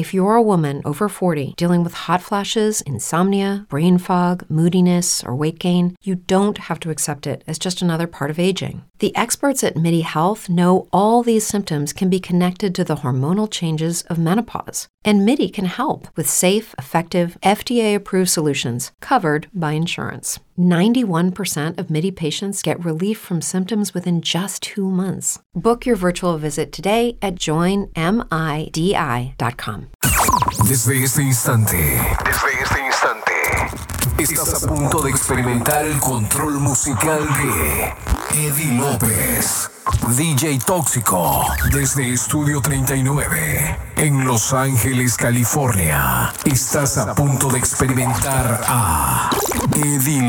If you're a woman over 40 dealing with hot flashes, insomnia, brain fog, moodiness, or weight gain, you don't have to accept it as just another part of aging. The experts at MIDI Health know all these symptoms can be connected to the hormonal changes of menopause. And MIDI can help with safe, effective, FDA approved solutions covered by insurance. 91% of MIDI patients get relief from symptoms within just two months. Book your virtual visit today at joinmidi.com. Desde este instante, desde este instante, estás a punto de experimentar el control musical de Eddie López, DJ Tóxico, desde Estudio 39, en Los Ángeles, California. Estás a punto de experimentar a DJ.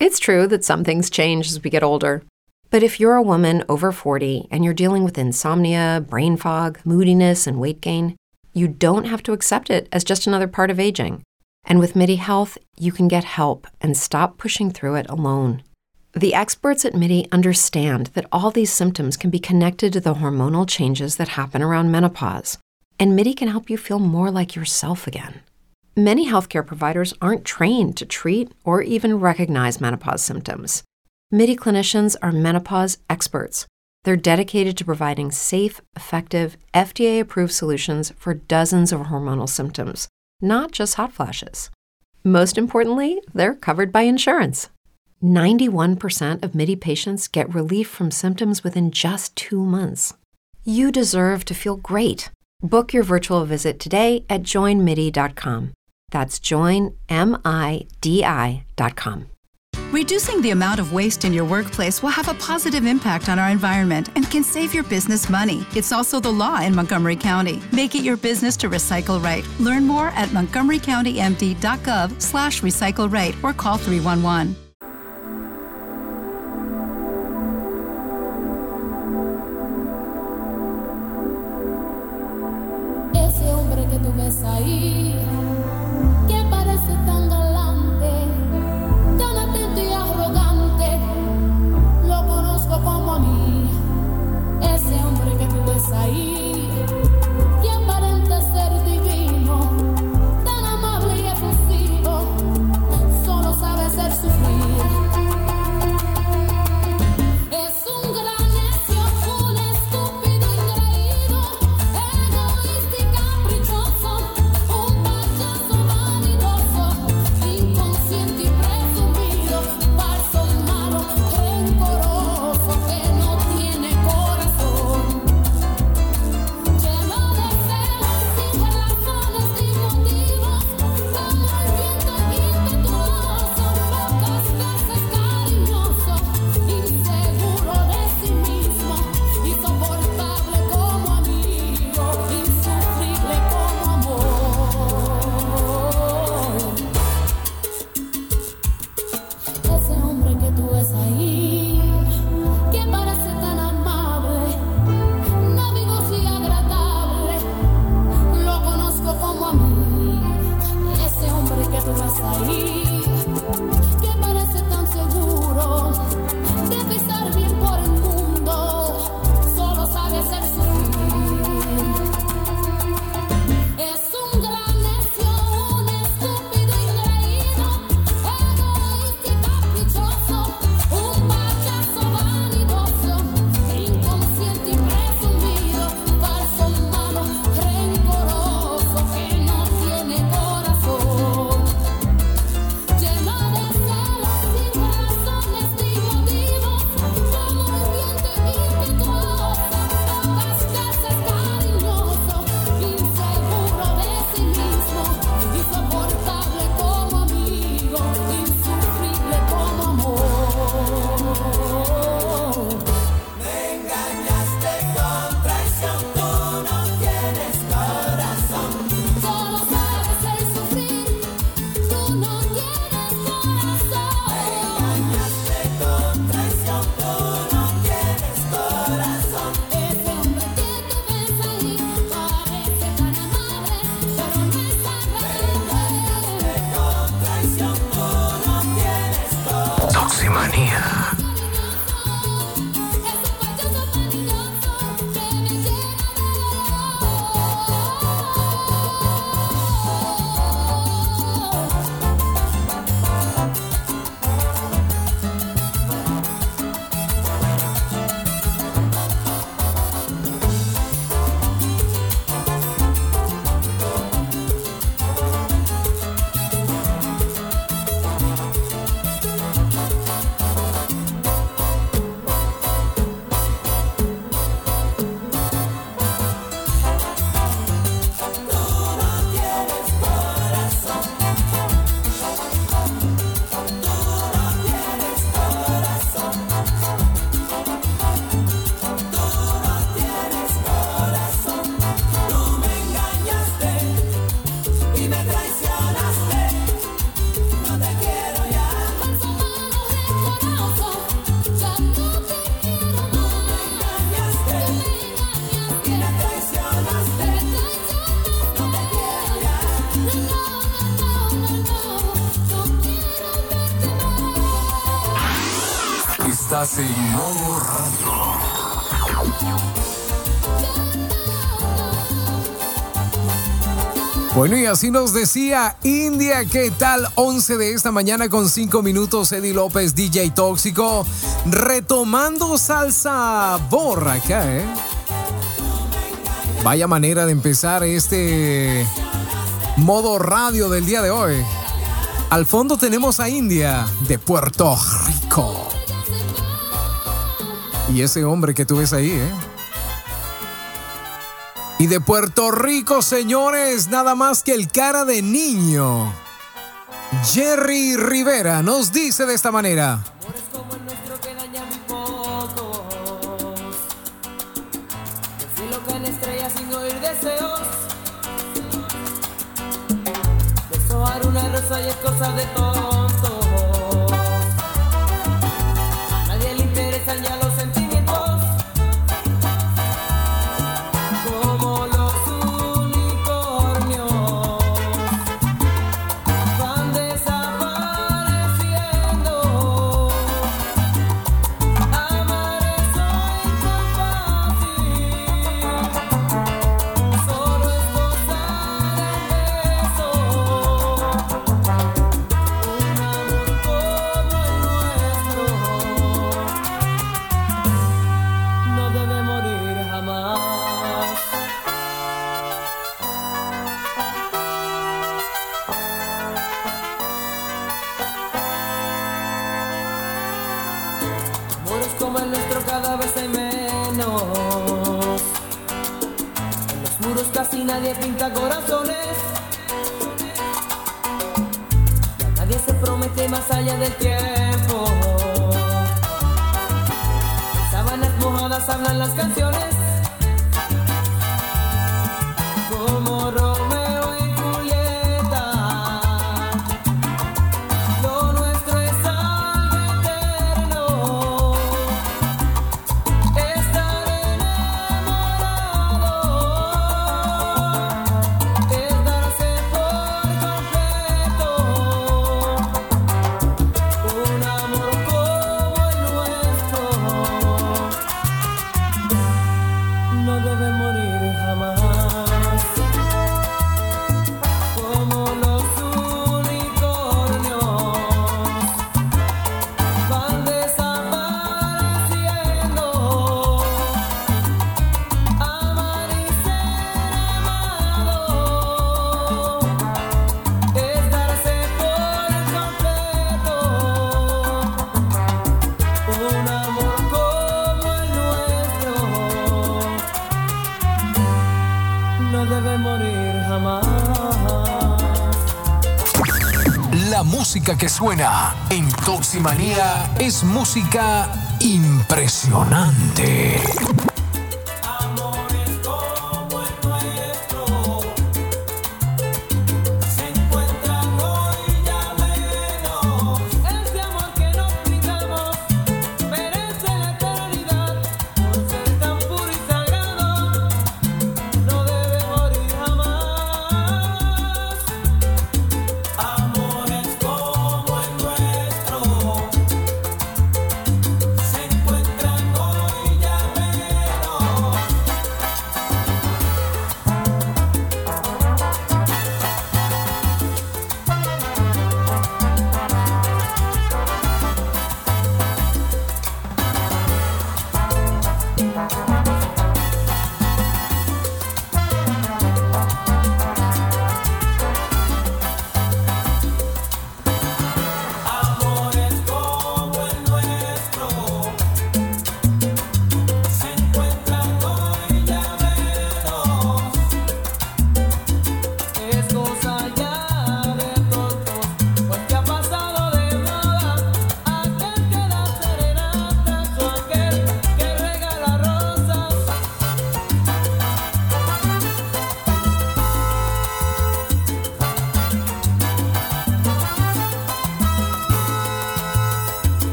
It's true that some things change as we get older. But if you're a woman over 40 and you're dealing with insomnia, brain fog, moodiness, and weight gain, you don't have to accept it as just another part of aging. And with MIDI Health, you can get help and stop pushing through it alone. The experts at MIDI understand that all these symptoms can be connected to the hormonal changes that happen around menopause, and MIDI can help you feel more like yourself again. Many healthcare providers aren't trained to treat or even recognize menopause symptoms. MIDI clinicians are menopause experts. They're dedicated to providing safe, effective, FDA approved solutions for dozens of hormonal symptoms, not just hot flashes. Most importantly, they're covered by insurance. 91% of MIDI patients get relief from symptoms within just two months. You deserve to feel great. Book your virtual visit today at joinmidi.com. That's joinmidi.com. Reducing the amount of waste in your workplace will have a positive impact on our environment and can save your business money. It's also the law in Montgomery County. Make it your business to recycle right. Learn more at montgomerycountymd.gov slash recycle right or call 311. Bueno, y así nos decía India, ¿qué tal? 11 de esta mañana con 5 minutos, Eddie López, DJ Tóxico, retomando salsa borra acá, ¿eh? Vaya manera de empezar este modo radio del día de hoy. Al fondo tenemos a India de Puerto Rico. Y ese hombre que tú ves ahí, ¿eh? Y de Puerto Rico, señores, nada más que el cara de niño. Jerry Rivera nos dice de esta manera. Como el nuestro cada vez hay menos. En los muros casi nadie pinta corazones. Ya nadie se promete más allá del tiempo. Sábanas mojadas hablan las canciones. Que suena en Toximanía es música impresionante.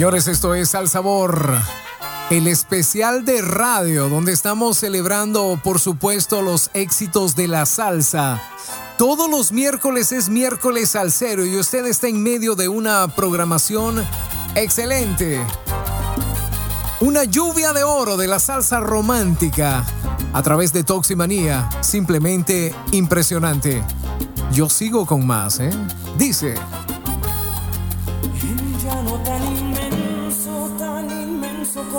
Señores, esto es Al Sabor, el especial de radio donde estamos celebrando, por supuesto, los éxitos de la salsa. Todos los miércoles es miércoles al cero y usted está en medio de una programación excelente. Una lluvia de oro de la salsa romántica a través de Toximanía, simplemente impresionante. Yo sigo con más, ¿eh? Dice.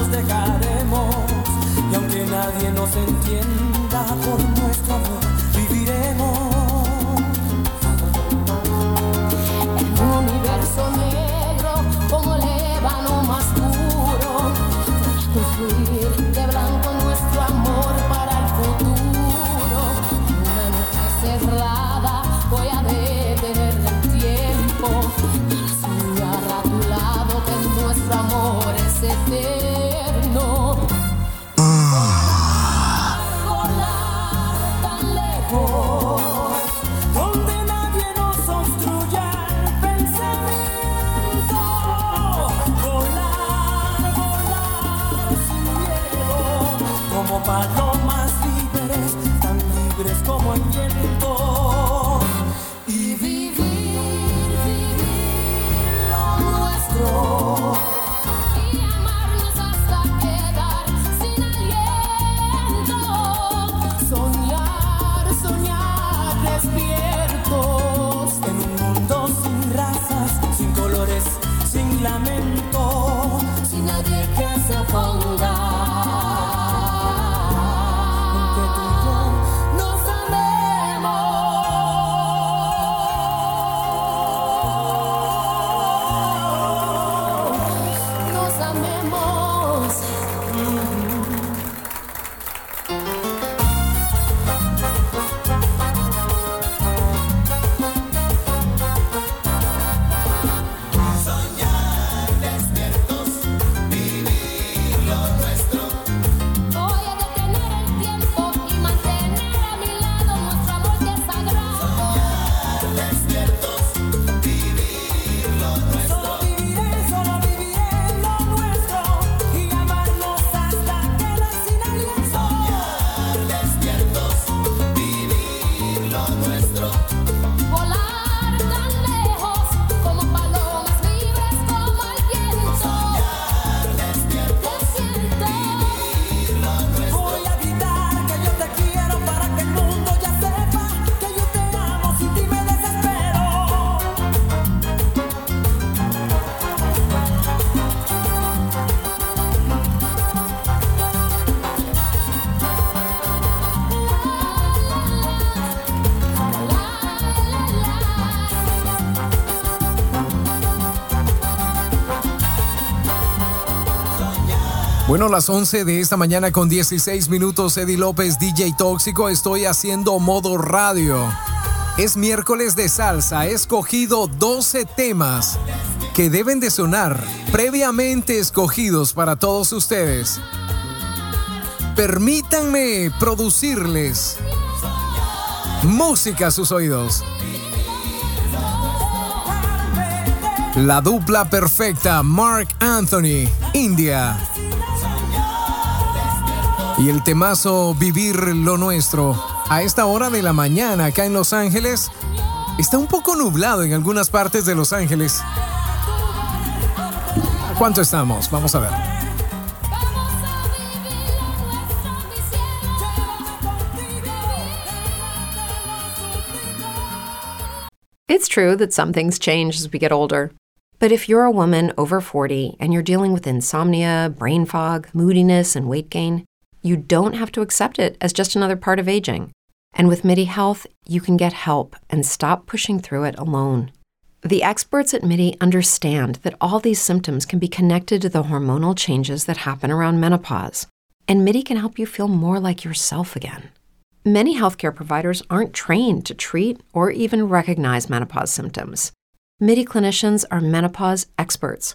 nos dejaremos. Y aunque nadie nos entienda por nuestro amor, someone Las 11 de esta mañana con 16 minutos, Eddie López, DJ Tóxico, estoy haciendo modo radio. Es miércoles de salsa, he escogido 12 temas que deben de sonar previamente escogidos para todos ustedes. Permítanme producirles música a sus oídos. La dupla perfecta, Mark Anthony, India. Y el temazo Vivir lo Nuestro. A esta hora de la mañana acá en Los Ángeles, está un poco nublado en algunas partes de Los Ángeles. ¿A cuánto estamos? Vamos a ver. It's true that some things change as we get older. But if you're a woman over 40 and you're dealing with insomnia, brain fog, moodiness, and weight gain, you don't have to accept it as just another part of aging. And with MIDI Health, you can get help and stop pushing through it alone. The experts at MIDI understand that all these symptoms can be connected to the hormonal changes that happen around menopause, and MIDI can help you feel more like yourself again. Many healthcare providers aren't trained to treat or even recognize menopause symptoms. MIDI clinicians are menopause experts.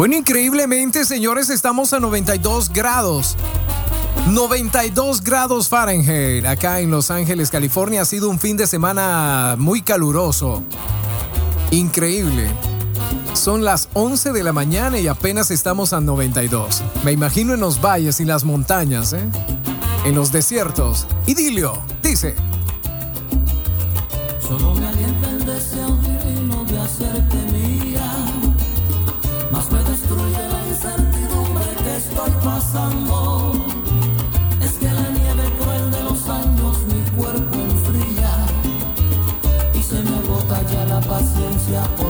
Bueno, increíblemente, señores, estamos a 92 grados. 92 grados Fahrenheit acá en Los Ángeles, California. Ha sido un fin de semana muy caluroso. Increíble. Son las 11 de la mañana y apenas estamos a 92. Me imagino en los valles y las montañas, ¿eh? En los desiertos. Idilio, dice. Es que la nieve cruel de los años mi cuerpo enfría. Y se me agota ya la paciencia por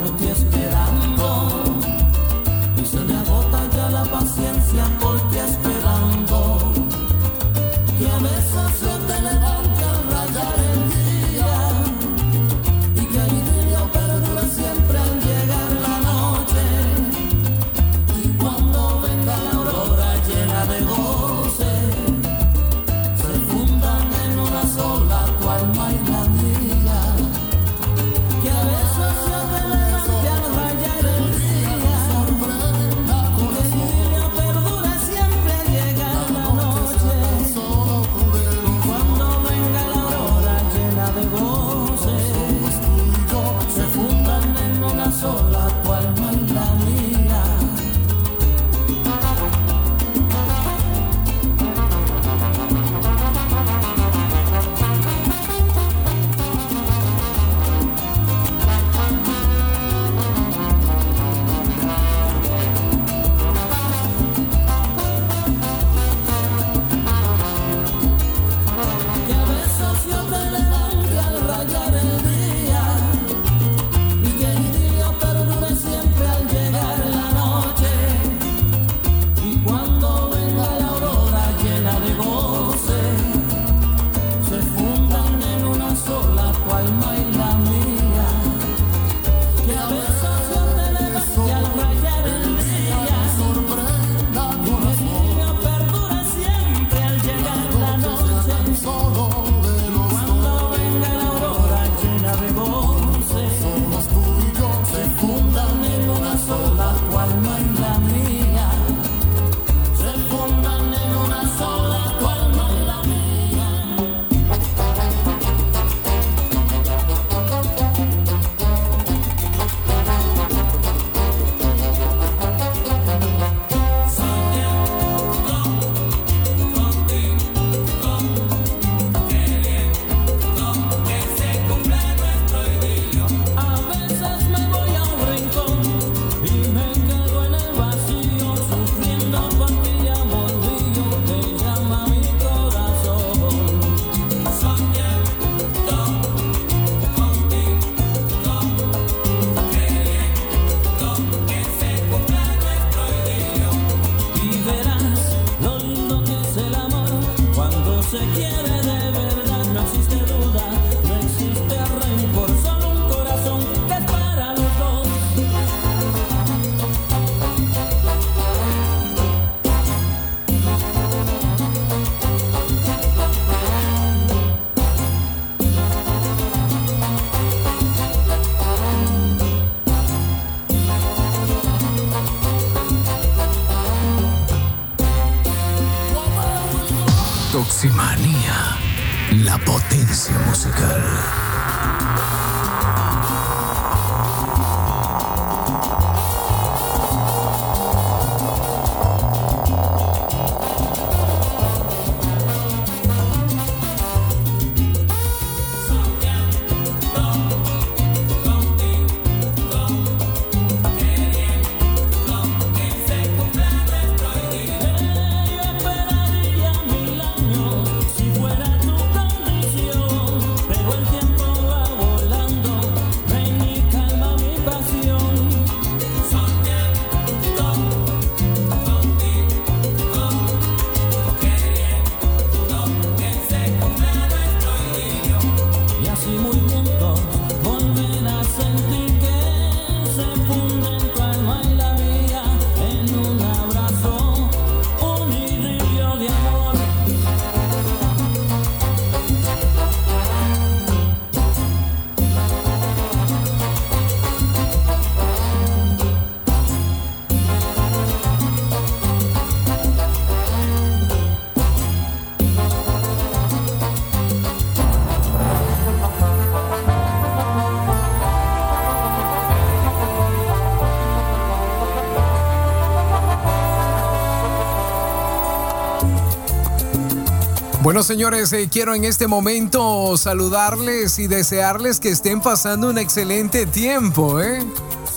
Bueno, señores, eh, quiero en este momento saludarles y desearles que estén pasando un excelente tiempo. ¿eh?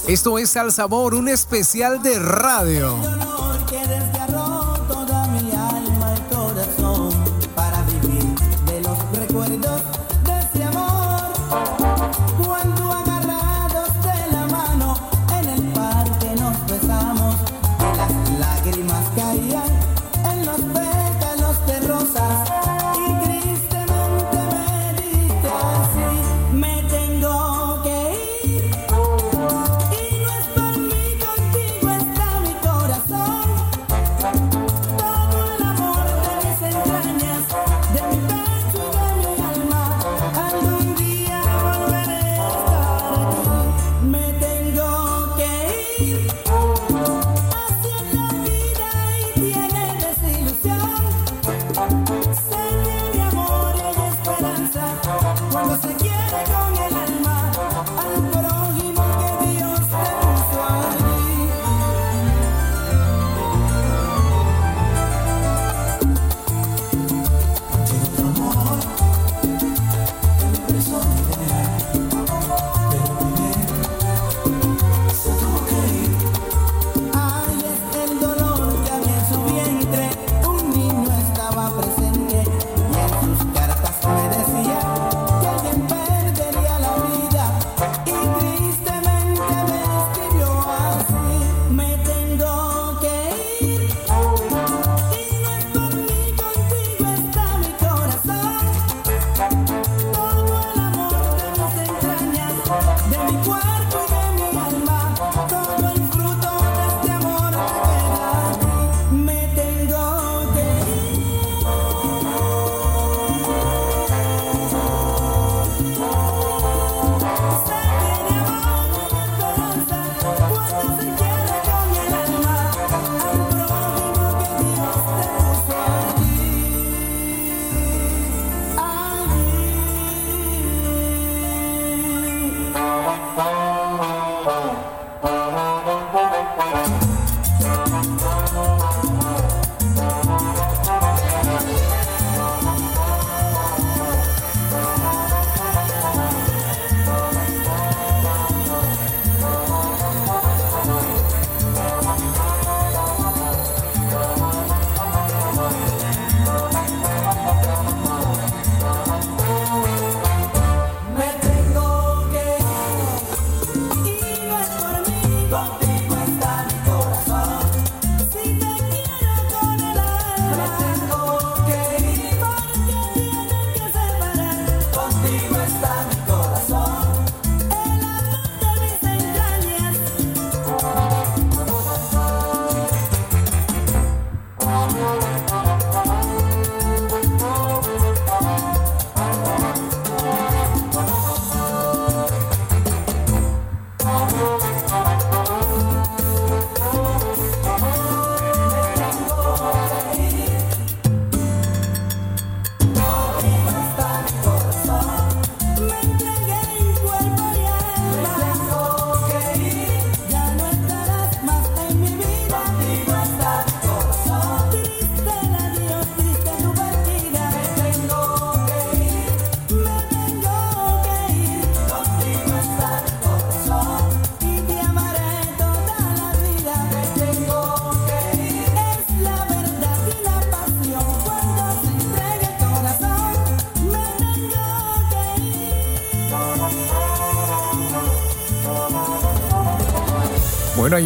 Esto es Al Sabor, un especial de radio.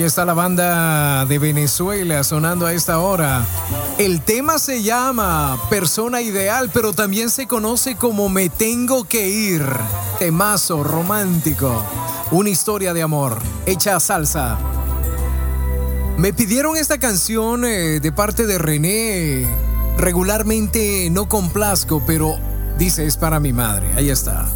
Está la banda de Venezuela sonando a esta hora. El tema se llama Persona Ideal, pero también se conoce como Me Tengo que Ir. Temazo romántico. Una historia de amor hecha salsa. Me pidieron esta canción eh, de parte de René. Regularmente no complazco, pero dice es para mi madre. Ahí está.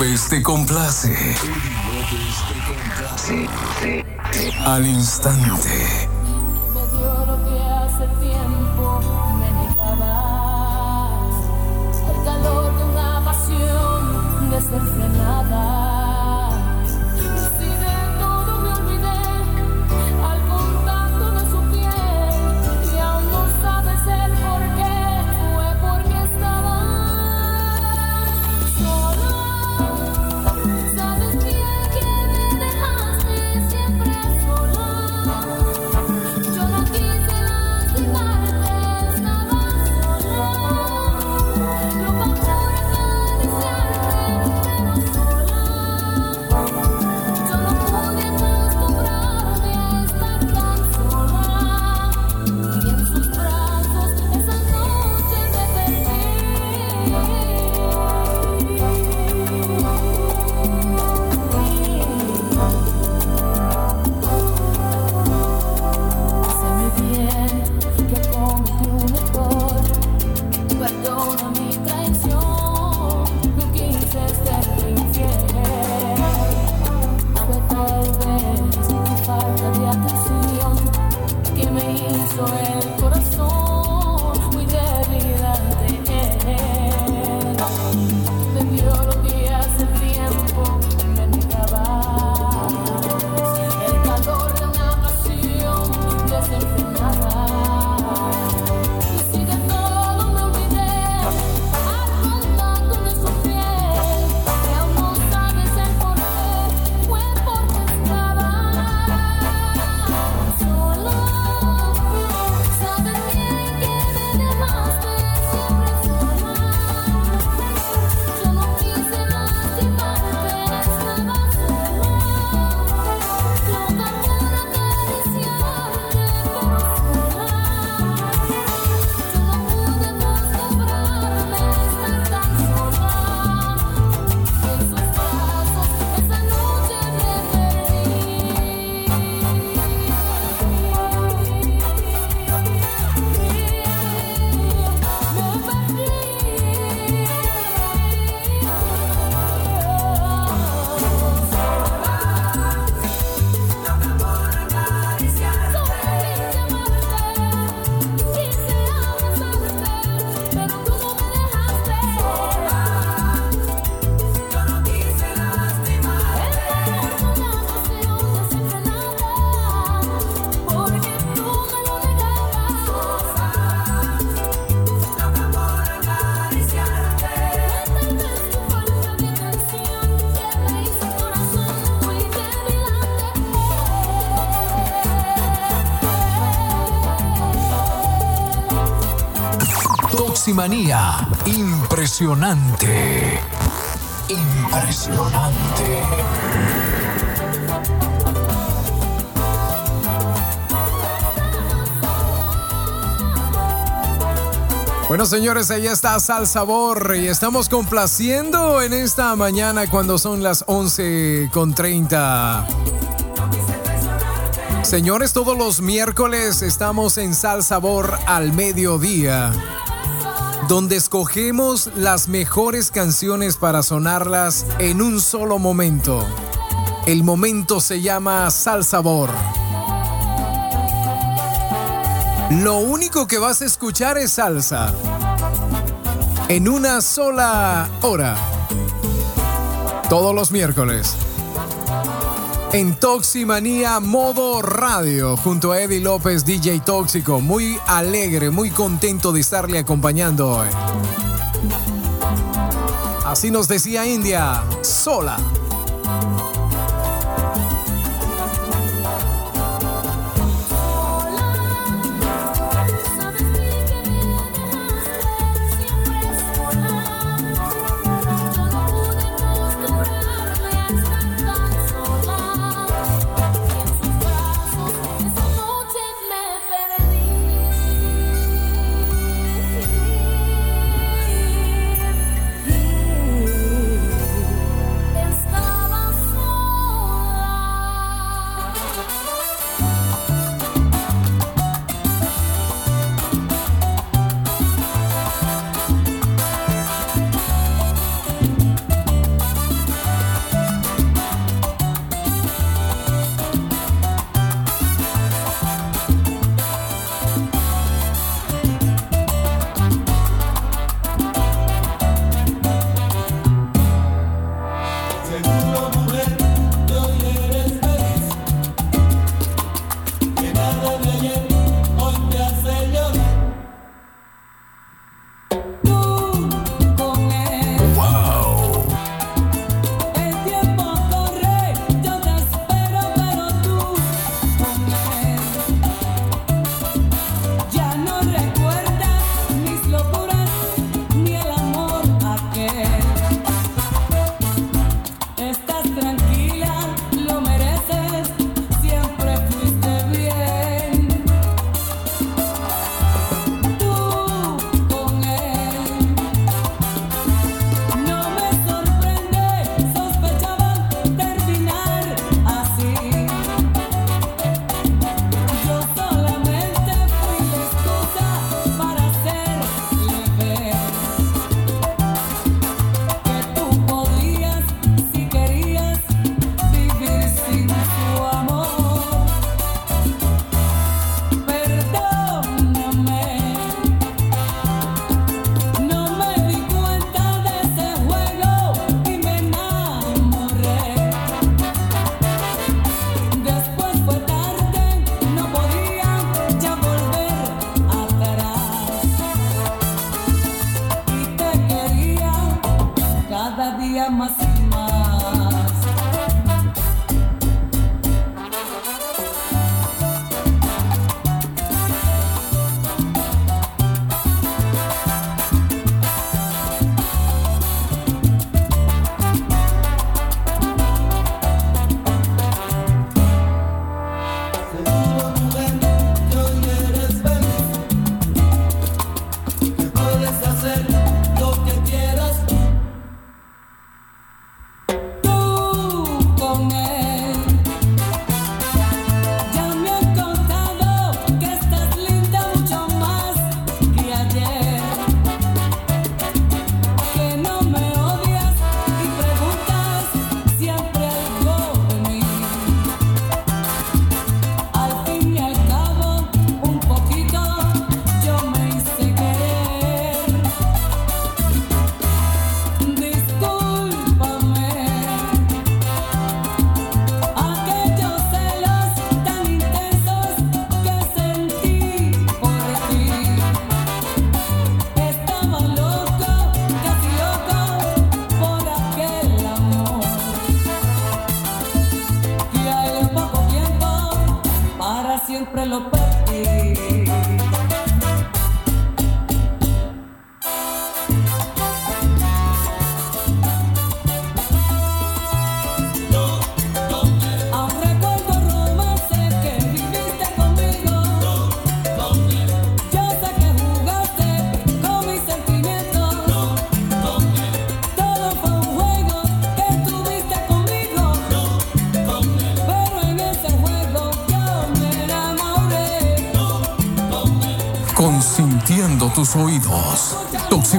Eddie López te complace. Al instante. Impresionante. Impresionante. Bueno, señores, ahí está Sal Sabor y estamos complaciendo en esta mañana cuando son las 11 con 30. Señores, todos los miércoles estamos en Sal Sabor al mediodía, donde escogemos las mejores canciones para sonarlas en un solo momento. El momento se llama Sal Sabor. Lo único que vas a escuchar es salsa. En una sola hora. Todos los miércoles. En Toximanía Modo Radio, junto a Eddie López, DJ Tóxico. Muy alegre, muy contento de estarle acompañando hoy. Así nos decía India, sola.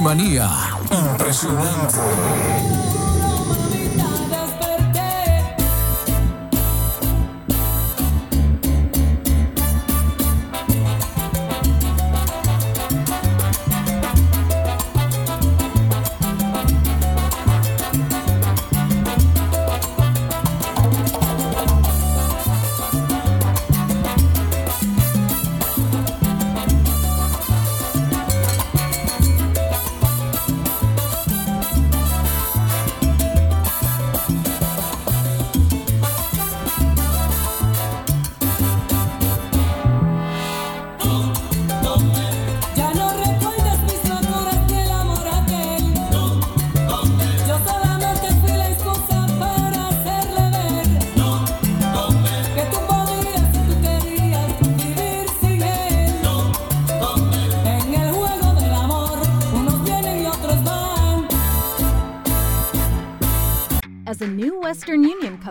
Toximanía. Impresionante.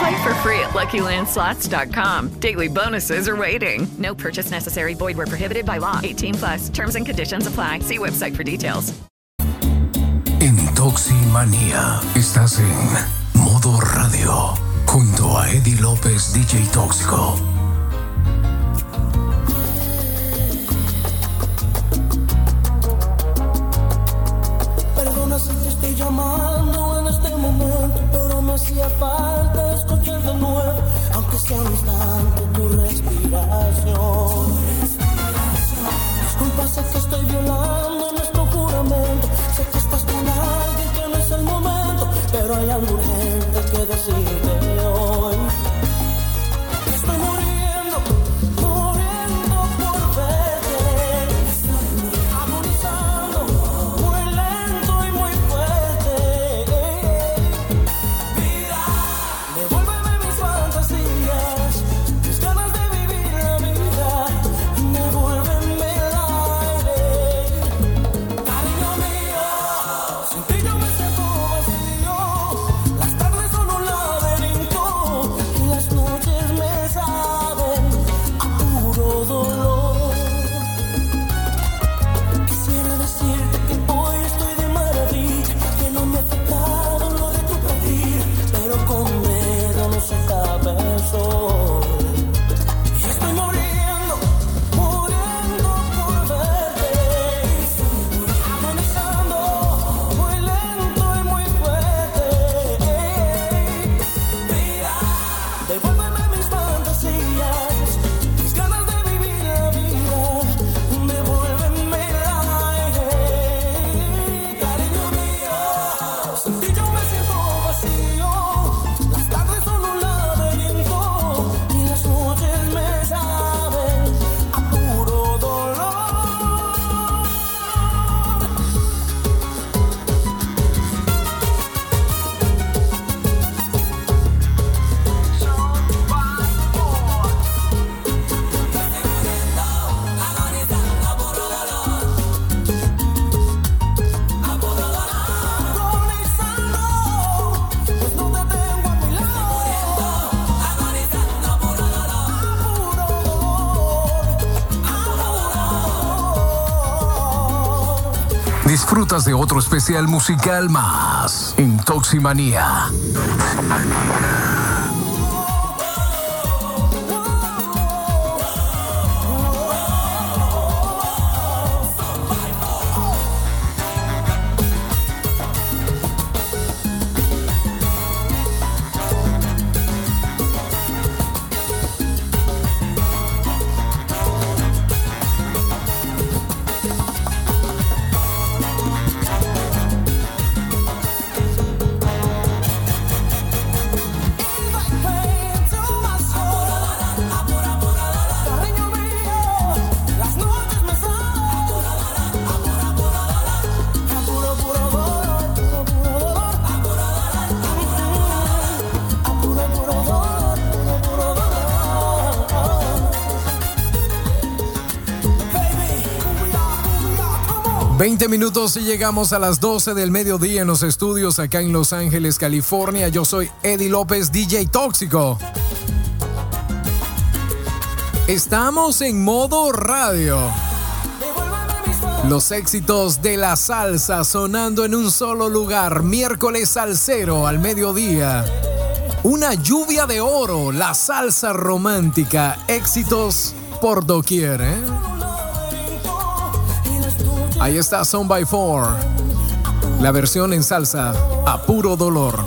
Play for free at LuckyLandSlots.com. Daily bonuses are waiting. No purchase necessary. Void where prohibited by law. 18 plus. Terms and conditions apply. See website for details. En Toximanía estás en modo radio junto a Eddie López DJ Tóxico. Perdona si te estoy llamando en este momento, pero me hacía falta sé que estoy violando nuestro juramento, sé que estás con alguien que no es el momento, pero hay algo urgente que decirte especial musical más Intoximanía. minutos y llegamos a las 12 del mediodía en los estudios acá en Los Ángeles, California. Yo soy Eddie López, DJ Tóxico. Estamos en modo radio. Los éxitos de la salsa sonando en un solo lugar, miércoles al cero al mediodía. Una lluvia de oro, la salsa romántica, éxitos por doquier. ¿eh? Ahí está Son by Four. La versión en salsa a puro dolor.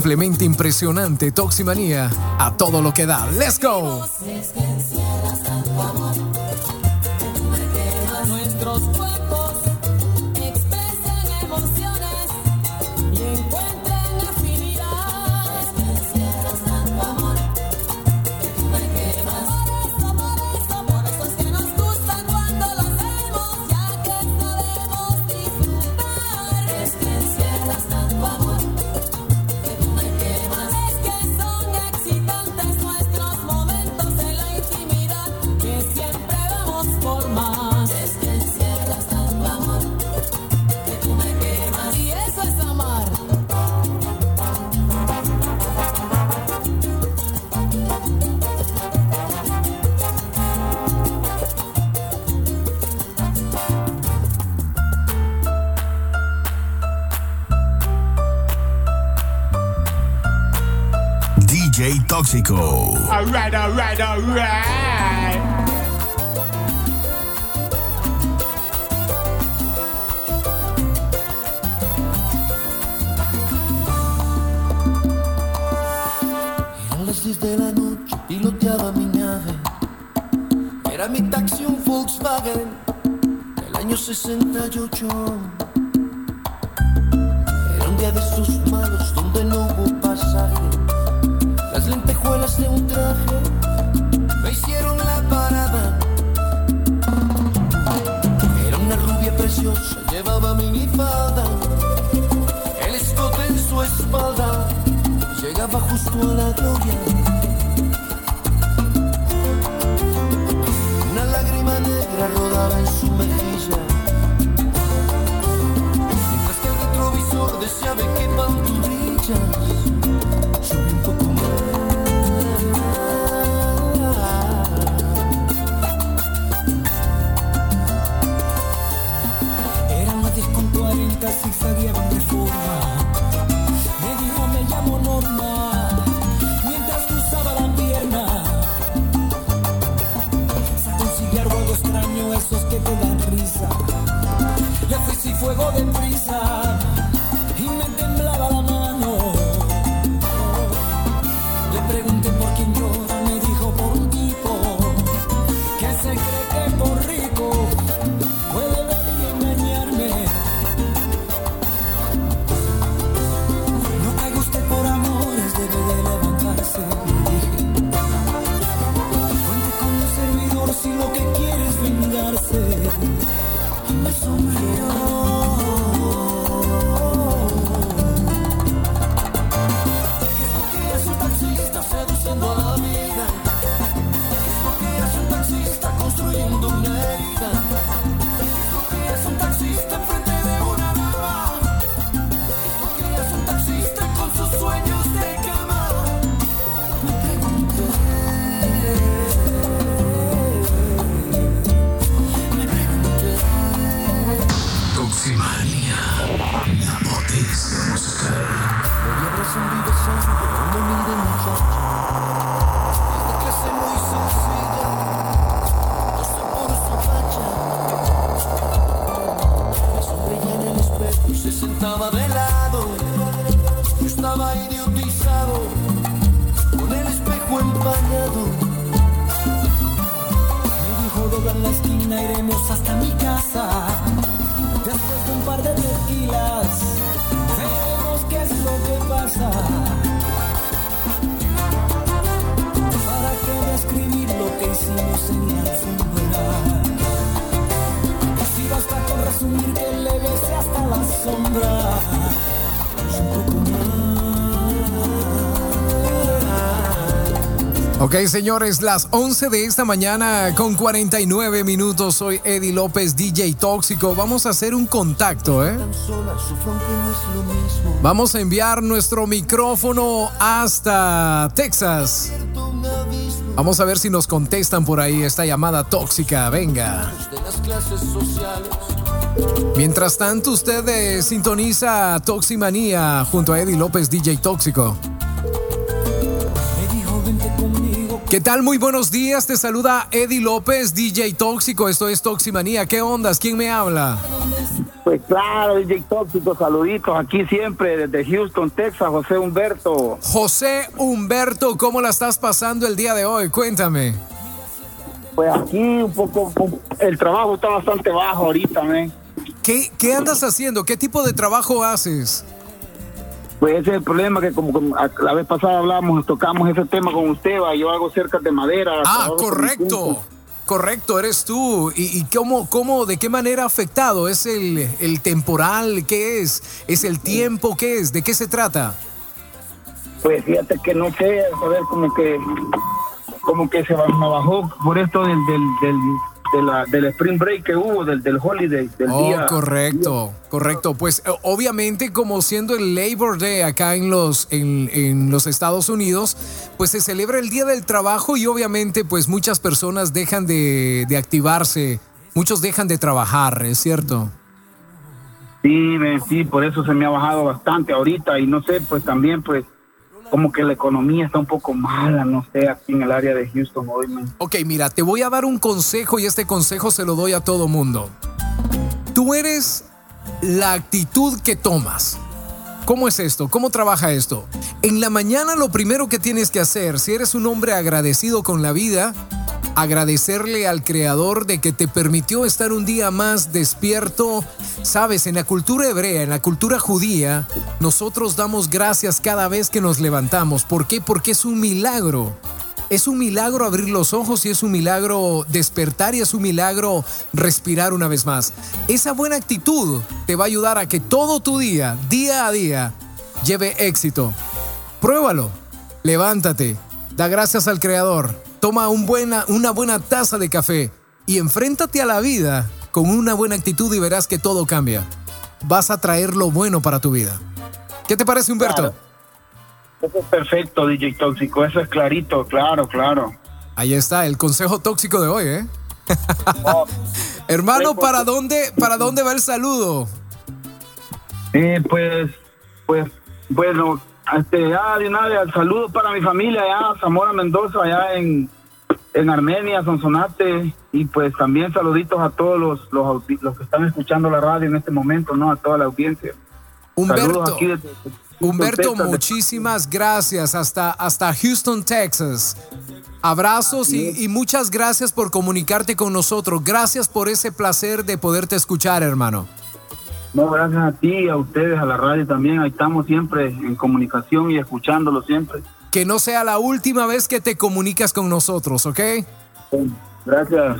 simplemente impresionante Toximanía a todo lo que da. ¡Let's go! Mexico. Alright, alright, alright. Ok, señores, las 11 de esta mañana con 49 minutos. Soy Eddie López, DJ Tóxico. Vamos a hacer un contacto, ¿eh? Vamos a enviar nuestro micrófono hasta Texas. Vamos a ver si nos contestan por ahí esta llamada tóxica. Venga. Mientras tanto, usted eh, sintoniza Toximanía junto a Eddie López, DJ Tóxico. ¿Qué tal? Muy buenos días. Te saluda Eddie López, DJ Tóxico. Esto es Toximanía. ¿Qué ondas? ¿Quién me habla? Pues claro, DJ Tóxico, saluditos aquí siempre desde Houston, Texas, José Humberto. José Humberto, ¿cómo la estás pasando el día de hoy? Cuéntame. Pues aquí un poco, el trabajo está bastante bajo ahorita, ¿me? ¿Qué, ¿Qué andas haciendo? ¿Qué tipo de trabajo haces? Pues ese es el problema que como, la vez pasada hablamos, tocamos ese tema con usted, va, yo hago cerca de madera. Ah, correcto. Correcto, eres tú. ¿Y, y cómo, cómo, de qué manera ha afectado? ¿Es el, el temporal? ¿Qué es? ¿Es el tiempo? ¿Qué es? ¿De qué se trata? Pues fíjate que no sé, a ver, como que como que se me bajó por esto del del, del, de la- del spring break que hubo, del, del holiday, del Oh, día. correcto, correcto. Pues eh, obviamente como siendo el Labor Day acá en los, en, en los Estados Unidos, pues se celebra el Día del Trabajo y obviamente pues muchas personas dejan de, de activarse, muchos dejan de trabajar, ¿es cierto? Sí, sí, por eso se me ha bajado bastante ahorita y no sé, pues también pues como que la economía está un poco mala, no sé, aquí en el área de Houston hoy. Ok, mira, te voy a dar un consejo y este consejo se lo doy a todo mundo. Tú eres la actitud que tomas. ¿Cómo es esto? ¿Cómo trabaja esto? En la mañana lo primero que tienes que hacer, si eres un hombre agradecido con la vida, agradecerle al Creador de que te permitió estar un día más despierto. Sabes, en la cultura hebrea, en la cultura judía, nosotros damos gracias cada vez que nos levantamos. ¿Por qué? Porque es un milagro. Es un milagro abrir los ojos y es un milagro despertar y es un milagro respirar una vez más. Esa buena actitud te va a ayudar a que todo tu día, día a día, lleve éxito. Pruébalo. Levántate. Da gracias al Creador. Toma un buena, una buena taza de café y enfréntate a la vida con una buena actitud y verás que todo cambia. Vas a traer lo bueno para tu vida. ¿Qué te parece, Humberto? Eso es perfecto, DJ Tóxico, eso es clarito, claro, claro. Ahí está, el consejo tóxico de hoy, ¿eh? Hermano, ¿para dónde, ¿para dónde va el saludo? Eh, pues, pues, bueno, este, ya de una vez, saludo para mi familia allá, Zamora Mendoza, allá en, en Armenia, Sonsonate, y pues también saluditos a todos los, los, que están escuchando la radio en este momento, ¿no? A toda la audiencia. Humberto, Saludos Humberto, muchísimas gracias hasta, hasta Houston, Texas. Abrazos y, y muchas gracias por comunicarte con nosotros. Gracias por ese placer de poderte escuchar, hermano. No, gracias a ti, a ustedes, a la radio también. Ahí estamos siempre en comunicación y escuchándolo siempre. Que no sea la última vez que te comunicas con nosotros, ¿ok? Gracias.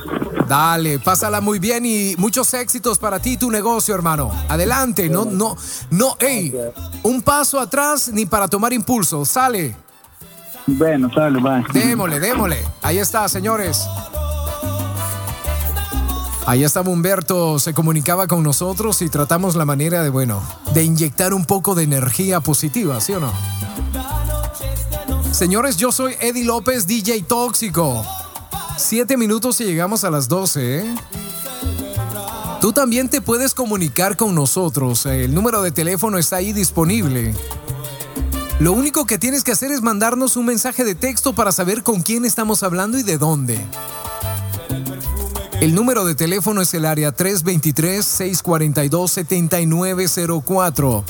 Dale, pásala muy bien y muchos éxitos para ti y tu negocio, hermano. Adelante, no, no, no, hey, un paso atrás ni para tomar impulso. Sale. Bueno, sale, bye. Démosle, démosle. Ahí está, señores. Ahí estaba Humberto, se comunicaba con nosotros y tratamos la manera de, bueno, de inyectar un poco de energía positiva, ¿sí o no? Señores, yo soy Eddie López, DJ Tóxico. Siete minutos y llegamos a las 12, ¿eh? Tú también te puedes comunicar con nosotros. El número de teléfono está ahí disponible. Lo único que tienes que hacer es mandarnos un mensaje de texto para saber con quién estamos hablando y de dónde. El número de teléfono es el área 323-642-7904.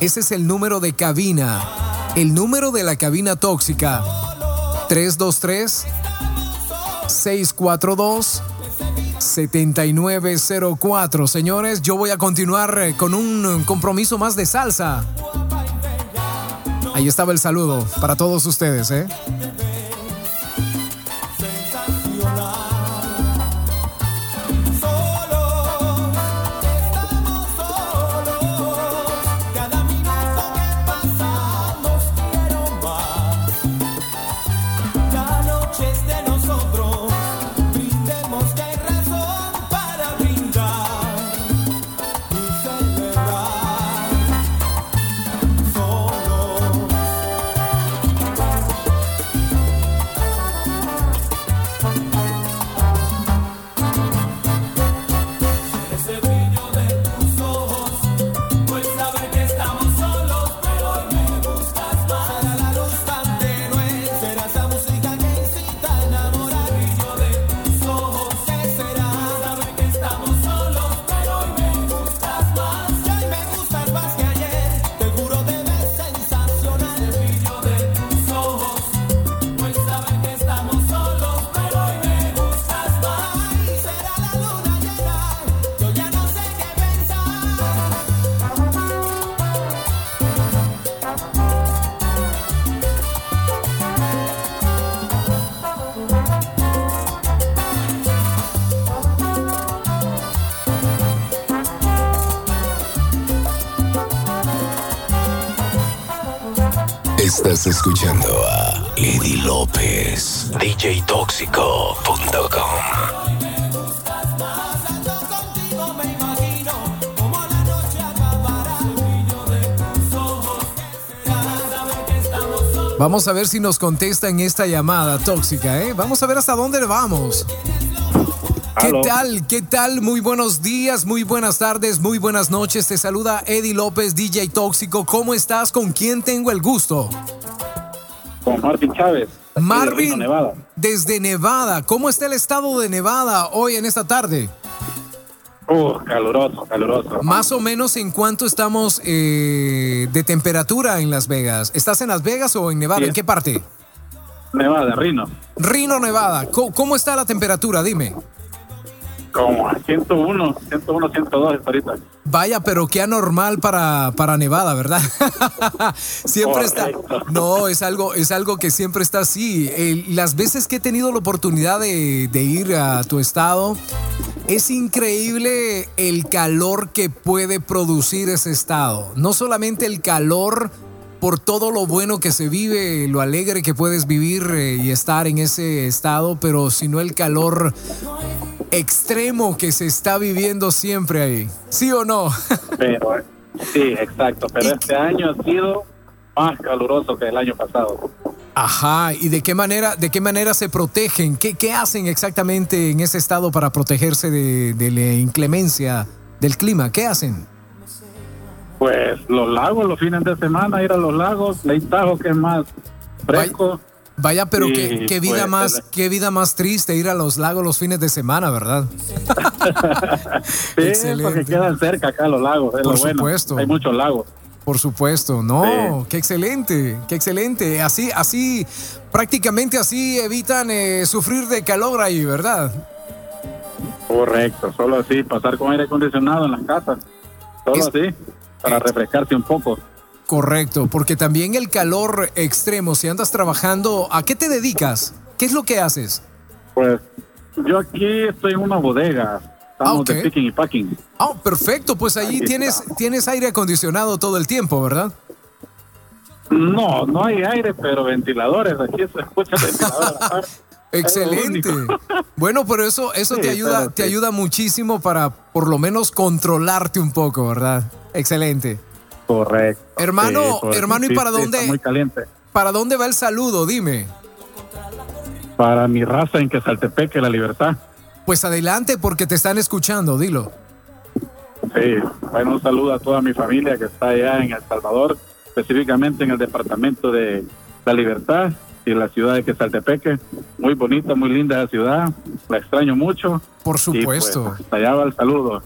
Ese es el número de cabina. El número de la cabina tóxica. 323-642-7904. Señores, yo voy a continuar eh, con un compromiso más de salsa. Ahí estaba el saludo para todos ustedes, ¿eh? Vamos a ver si nos contesta en esta llamada tóxica, ¿eh? Vamos a ver hasta dónde vamos. ¿Qué tal? ¿Qué tal? Muy buenos días, muy buenas tardes, muy buenas noches. Te saluda Eddie López, DJ Tóxico. ¿Cómo estás? ¿Con quién tengo el gusto? Con Marvin Chávez. de Marvin, Nevada. desde Nevada. ¿Cómo está el estado de Nevada hoy en esta tarde? Uh, caluroso, caluroso. Más o menos en cuánto estamos eh, de temperatura en Las Vegas. ¿Estás en Las Vegas o en Nevada? Sí. ¿En qué parte? Nevada, Rino. Reno, Nevada. ¿Cómo, cómo está la temperatura? Dime. Como a 101, 101, 102 está ahorita. Vaya, pero qué anormal para, para Nevada, ¿verdad? siempre está. No, es algo, es algo que siempre está así. Las veces que he tenido la oportunidad de, de ir a tu estado, es increíble el calor que puede producir ese estado. No solamente el calor por todo lo bueno que se vive, lo alegre que puedes vivir eh, y estar en ese estado, pero sino el calor extremo que se está viviendo siempre ahí. ¿Sí o no? Pero, sí, exacto. Pero este año ha sido más caluroso que el año pasado. Ajá, ¿y de qué manera, de qué manera se protegen? ¿Qué, qué hacen exactamente en ese estado para protegerse de, de la inclemencia del clima? ¿Qué hacen? Pues los lagos, los fines de semana, ir a los lagos, Lake Tahoe, que es más fresco. Vaya, pero Y, qué, qué vida pues, más, el- qué vida más triste ir a los lagos los fines de semana, ¿verdad? Sí, Excelente. porque quedan cerca acá los lagos, es Por lo bueno. supuesto. Hay muchos lagos. Por supuesto, no, qué excelente, qué excelente. Así, así, prácticamente así evitan eh, sufrir de calor ahí, ¿verdad? Correcto, solo así, pasar con aire acondicionado en las casas. Solo así, para refrescarse un poco. Correcto, porque también el calor extremo, si andas trabajando, ¿a qué te dedicas? ¿Qué es lo que haces? Pues yo aquí estoy en una bodega. Estamos Ah, de picking y packing. Ah, perfecto, pues allí tienes, tienes aire acondicionado todo el tiempo, ¿verdad? No, no hay aire, pero ventiladores. Aquí se escucha el ventilador. a la par. Excelente. Bueno, pero eso, eso Sí, te ayuda, pero te sí. ayuda muchísimo para por lo menos controlarte un poco, ¿verdad? Excelente. Correcto. Hermano, Sí, hermano, ¿y para dónde? Está muy caliente. ¿Para dónde va el saludo? Dime. Para mi raza en Quesaltepeque, la libertad. Pues adelante porque te están escuchando, dilo. Sí, bueno, un saludo a toda mi familia que está allá en El Salvador, específicamente en el departamento de La Libertad y la ciudad de Quesaltepeque. Muy bonita, muy linda la ciudad, la extraño mucho. Por Y, pues, supuesto. hasta allá va el saludo.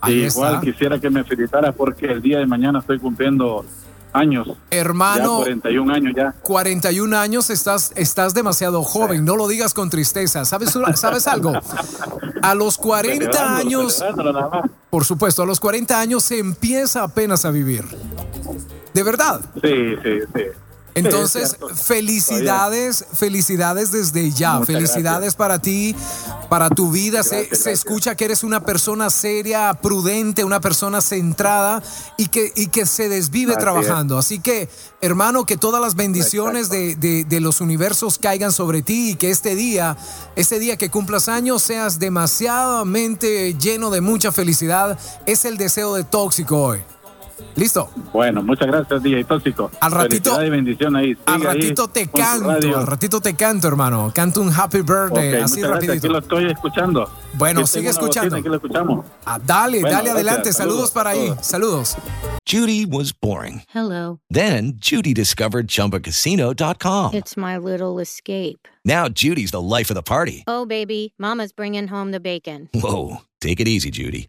Ahí Y igual está. quisiera que me felicitara porque el día de mañana estoy cumpliendo años. Hermano. Ya 41 años ya. 41 años estás, estás demasiado joven, no lo digas con tristeza. ¿Sabes, ¿Sabes algo? A los 40 Celebrándolo, años, más. por supuesto, a los 40 años se empieza apenas a vivir. De verdad. Sí, sí, sí. Entonces, felicidades, felicidades desde ya. Muchas felicidades para ti, para tu vida. se, Gracias, se escucha que eres una persona seria, prudente, una persona centrada y que, y que se desvive trabajando. Así que, hermano, que todas las bendiciones de, de- de los universos caigan sobre ti y que este día, este día que cumplas años, seas demasiadamente lleno de mucha felicidad. Es el deseo de tóxico hoy. ¿Listo? Bueno, muchas gracias, DJ Tóxico. Al ratito- Felicidad y bendición ahí. Al ahí ratito te canto, al ratito te canto, hermano. Canto un happy birthday, así rapidito. Aquí lo estoy escuchando. Bueno, Aquí sigue escuchando. bocina, Aquí lo escuchamos. Ah, dale, Bueno, dale gracias, adelante. Saludos, saludos, para ahí. Saludos. Judy was boring. Hello. Then Judy discovered ChumbaCasino.com. It's my little escape. Now Judy's the life of the party. Oh, baby, Mama's bringing home the bacon. Whoa, take it easy, Judy.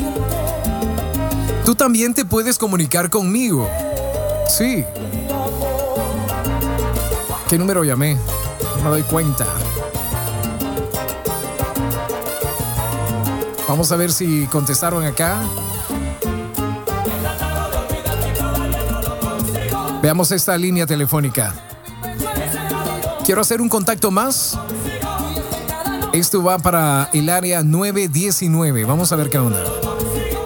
Tú también te puedes comunicar conmigo. Sí. ¿Qué número llamé? No me doy cuenta. Vamos a ver si contestaron acá. Veamos esta línea telefónica. Quiero hacer un contacto más. Esto va para el área 919. Vamos a ver qué onda.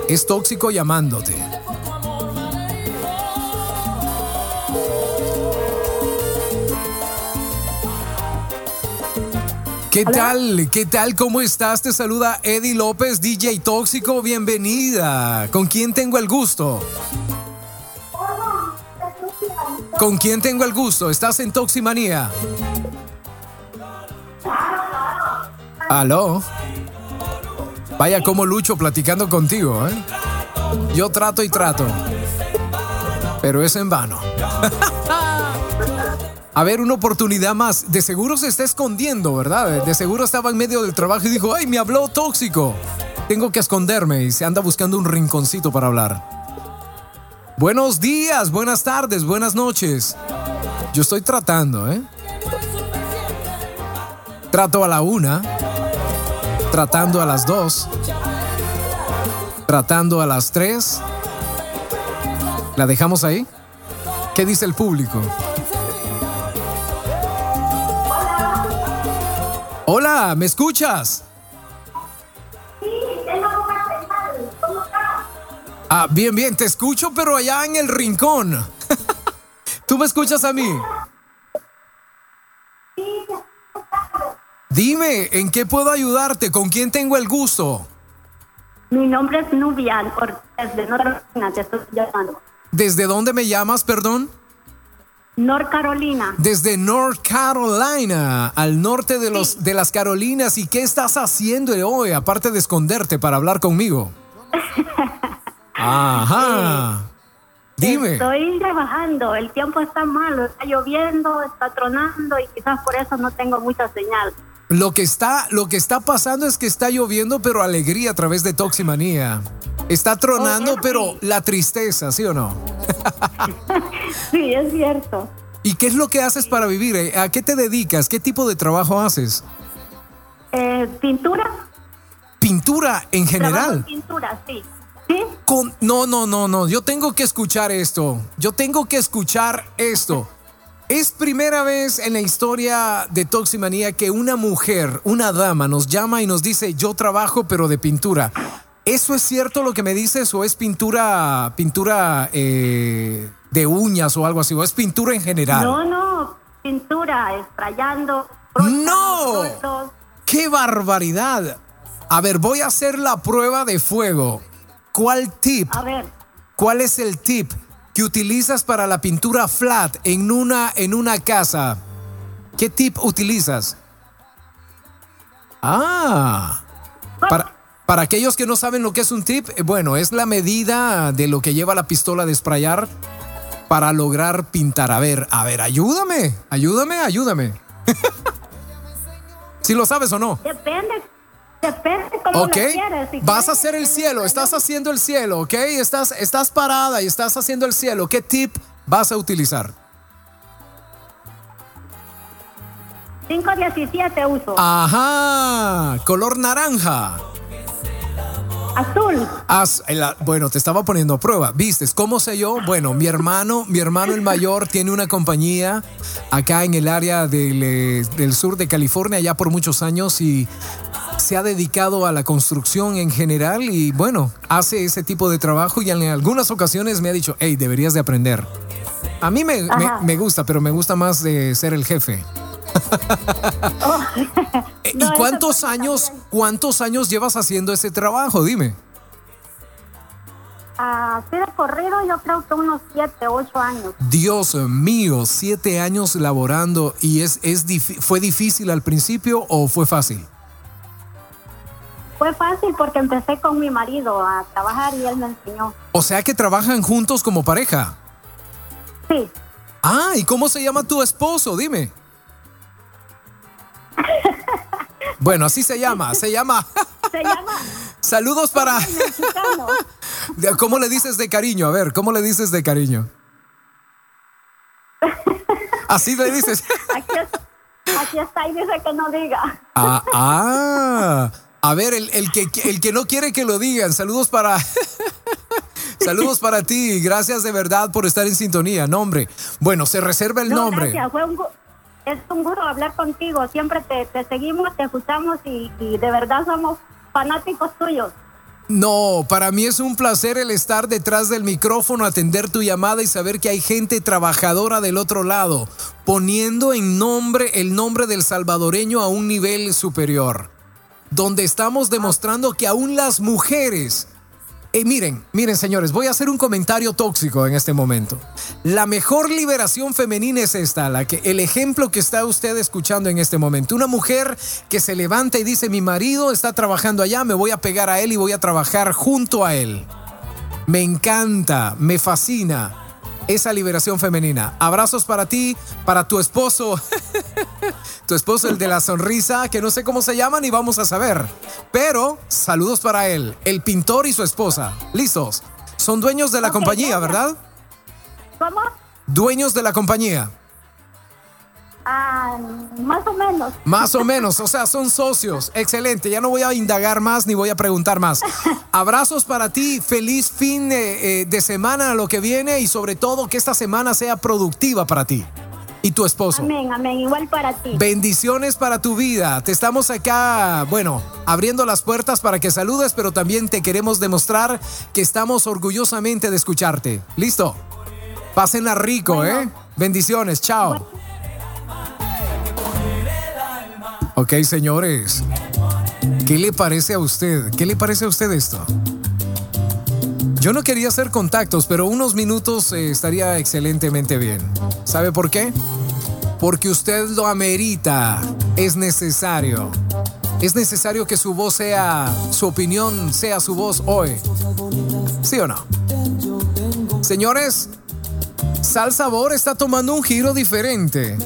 Es tóxico llamándote. ¿Qué tal? ¿Qué tal? ¿Cómo estás? Te saluda Eddie López, DJ Tóxico. Bienvenida. ¿Con quién tengo el gusto? ¿Con quién tengo el gusto? ¿Estás en Toximanía? ¿Aló? Vaya como lucho platicando contigo, ¿eh? Yo trato y trato. Pero es en vano. A ver, una oportunidad más. De seguro se está escondiendo, ¿verdad? De seguro estaba en medio del trabajo y dijo, ay, me habló tóxico. Tengo que esconderme y se anda buscando un rinconcito para hablar. Buenos días, buenas tardes, buenas noches. Yo estoy tratando, ¿eh? Trato a la una, tratando a las dos, tratando a las tres. ¿La dejamos ahí? ¿Qué dice el público? Hola, ¿me escuchas? Ah, bien, bien, te escucho, pero allá en el rincón. ¿Tú me escuchas a mí? Dime, ¿en qué puedo ayudarte? ¿Con quién tengo el gusto? Mi nombre es Nubian Ortiz de North Carolina, te estoy llamando. ¿Desde dónde me llamas, perdón? North Carolina. Desde North Carolina, al norte de, los, de las Carolinas. ¿Y qué estás haciendo hoy, aparte de esconderte para hablar conmigo? Ajá. Dime. Estoy trabajando, el tiempo está malo, está lloviendo, está tronando y quizás por eso no tengo mucha señal. Lo que está, lo que está pasando es que está lloviendo, pero alegría a través de Toximanía. Está tronando, Oh, pero la tristeza, ¿sí o no? sí, es cierto. ¿Y qué es lo que haces para vivir? Eh, ¿A qué te dedicas? ¿Qué tipo de trabajo haces? Eh, ¿Pintura? Pintura en general. pintura, sí. ¿Sí? Con, no, no, no, no. Yo tengo que escuchar esto. Yo tengo que escuchar esto. Es primera vez en la historia de Toximanía que una mujer, una dama, nos llama y nos dice, yo trabajo pero de pintura. ¿Eso es cierto lo que me dices o es pintura, pintura eh, de uñas o algo así? ¿O es pintura en general? No, no, pintura, esprayando. ¡No! ¡Qué barbaridad! A ver, voy a hacer la prueba de fuego. ¿Cuál tip? A ver. ¿Cuál es el tip que utilizas para la pintura flat en una, en una casa? ¿Qué tip utilizas? Ah. Para, para aquellos que no saben lo que es un tip, eh, bueno, es la medida de lo que lleva la pistola de sprayar para lograr pintar. A ver, a ver, ayúdame, ayúdame, ayúdame. si lo sabes o no. Depende, depende cómo Ok, lo quieres. Si vas a hacer el cielo, estás haciendo el cielo, ok, estás, estás parada y estás haciendo el cielo. ¿Qué tip vas a utilizar? 517 uso. Ajá, color naranja. Azul. Az- la- bueno, te estaba poniendo a prueba. ¿Vistes cómo sé yo? Bueno, mi hermano, mi hermano el mayor tiene una compañía acá en el área del, eh, del sur de California ya por muchos años y se ha dedicado a la construcción en general y bueno, hace ese tipo de trabajo y en algunas ocasiones me ha dicho, hey, deberías de aprender. A mí me, me- gusta, pero me gusta más de ser el jefe. Eh, ¿Y cuántos años, cuántos años llevas haciendo ese trabajo? Dime. De corrido, yo creo que unos 7, 8 años. Dios mío, siete años laborando y es, es ¿fue difícil al principio o fue fácil? Fue fácil porque empecé con mi marido a trabajar y él me enseñó. O sea que trabajan juntos como pareja. Sí. Ah, ¿y cómo se llama tu esposo? Dime. Bueno, así se llama, se llama. Se llama Saludos para. ¿Cómo le dices de cariño? A ver, ¿cómo le dices de cariño? Así le dices. Aquí, aquí está y dice que no diga. Ah, ah. A ver, el, el que, el que no quiere que lo digan. Saludos para. Saludos para ti. Gracias de verdad por estar en sintonía. Nombre. Bueno, se reserva el No, nombre. gracias, fue un gu- es un gusto hablar contigo. Siempre te, te seguimos, te escuchamos y, y de verdad somos fanáticos tuyos. No, para mí es un placer el estar detrás del micrófono, atender tu llamada y saber que hay gente trabajadora del otro lado, poniendo en nombre el nombre del salvadoreño a un nivel superior, donde estamos demostrando que aún las mujeres... Eh, miren, miren señores, voy a hacer un comentario tóxico en este momento. La mejor liberación femenina es esta, la que el ejemplo que está usted escuchando en este momento. Una mujer que se levanta y dice, mi marido está trabajando allá, me voy a pegar a él y voy a trabajar junto a él. Me encanta, me fascina esa liberación femenina. Abrazos para ti, para tu esposo, tu esposo el de la sonrisa, que no sé cómo se llaman y vamos a saber. Pero saludos para él, el pintor y su esposa. ¿Listos? Son dueños de la compañía, gracias. ¿verdad? ¿Cómo? Dueños de la compañía. Ah, más o menos. Más o menos, o sea, son socios. Excelente, ya no voy a indagar más ni voy a preguntar más. Abrazos para ti, feliz fin eh, eh, de semana a lo que viene y sobre todo que esta semana sea productiva para ti y tu esposo. Amén, amén. Igual para ti. Bendiciones para tu vida. Te estamos acá, bueno, abriendo las puertas para que saludes, pero también te queremos demostrar que estamos orgullosamente de escucharte. ¿Listo? Pásenla rico, ¿eh? Bendiciones, chao. Ok, señores. ¿Qué le parece a usted? ¿Qué le parece a usted esto? Yo no quería hacer contactos, pero unos minutos eh, estaría excelentemente bien. ¿Sabe por qué? Porque usted lo amerita. Es necesario. Es necesario que su voz sea, su opinión sea su voz hoy. ¿Sí o no? Señores, Sal Sabor está tomando un giro diferente.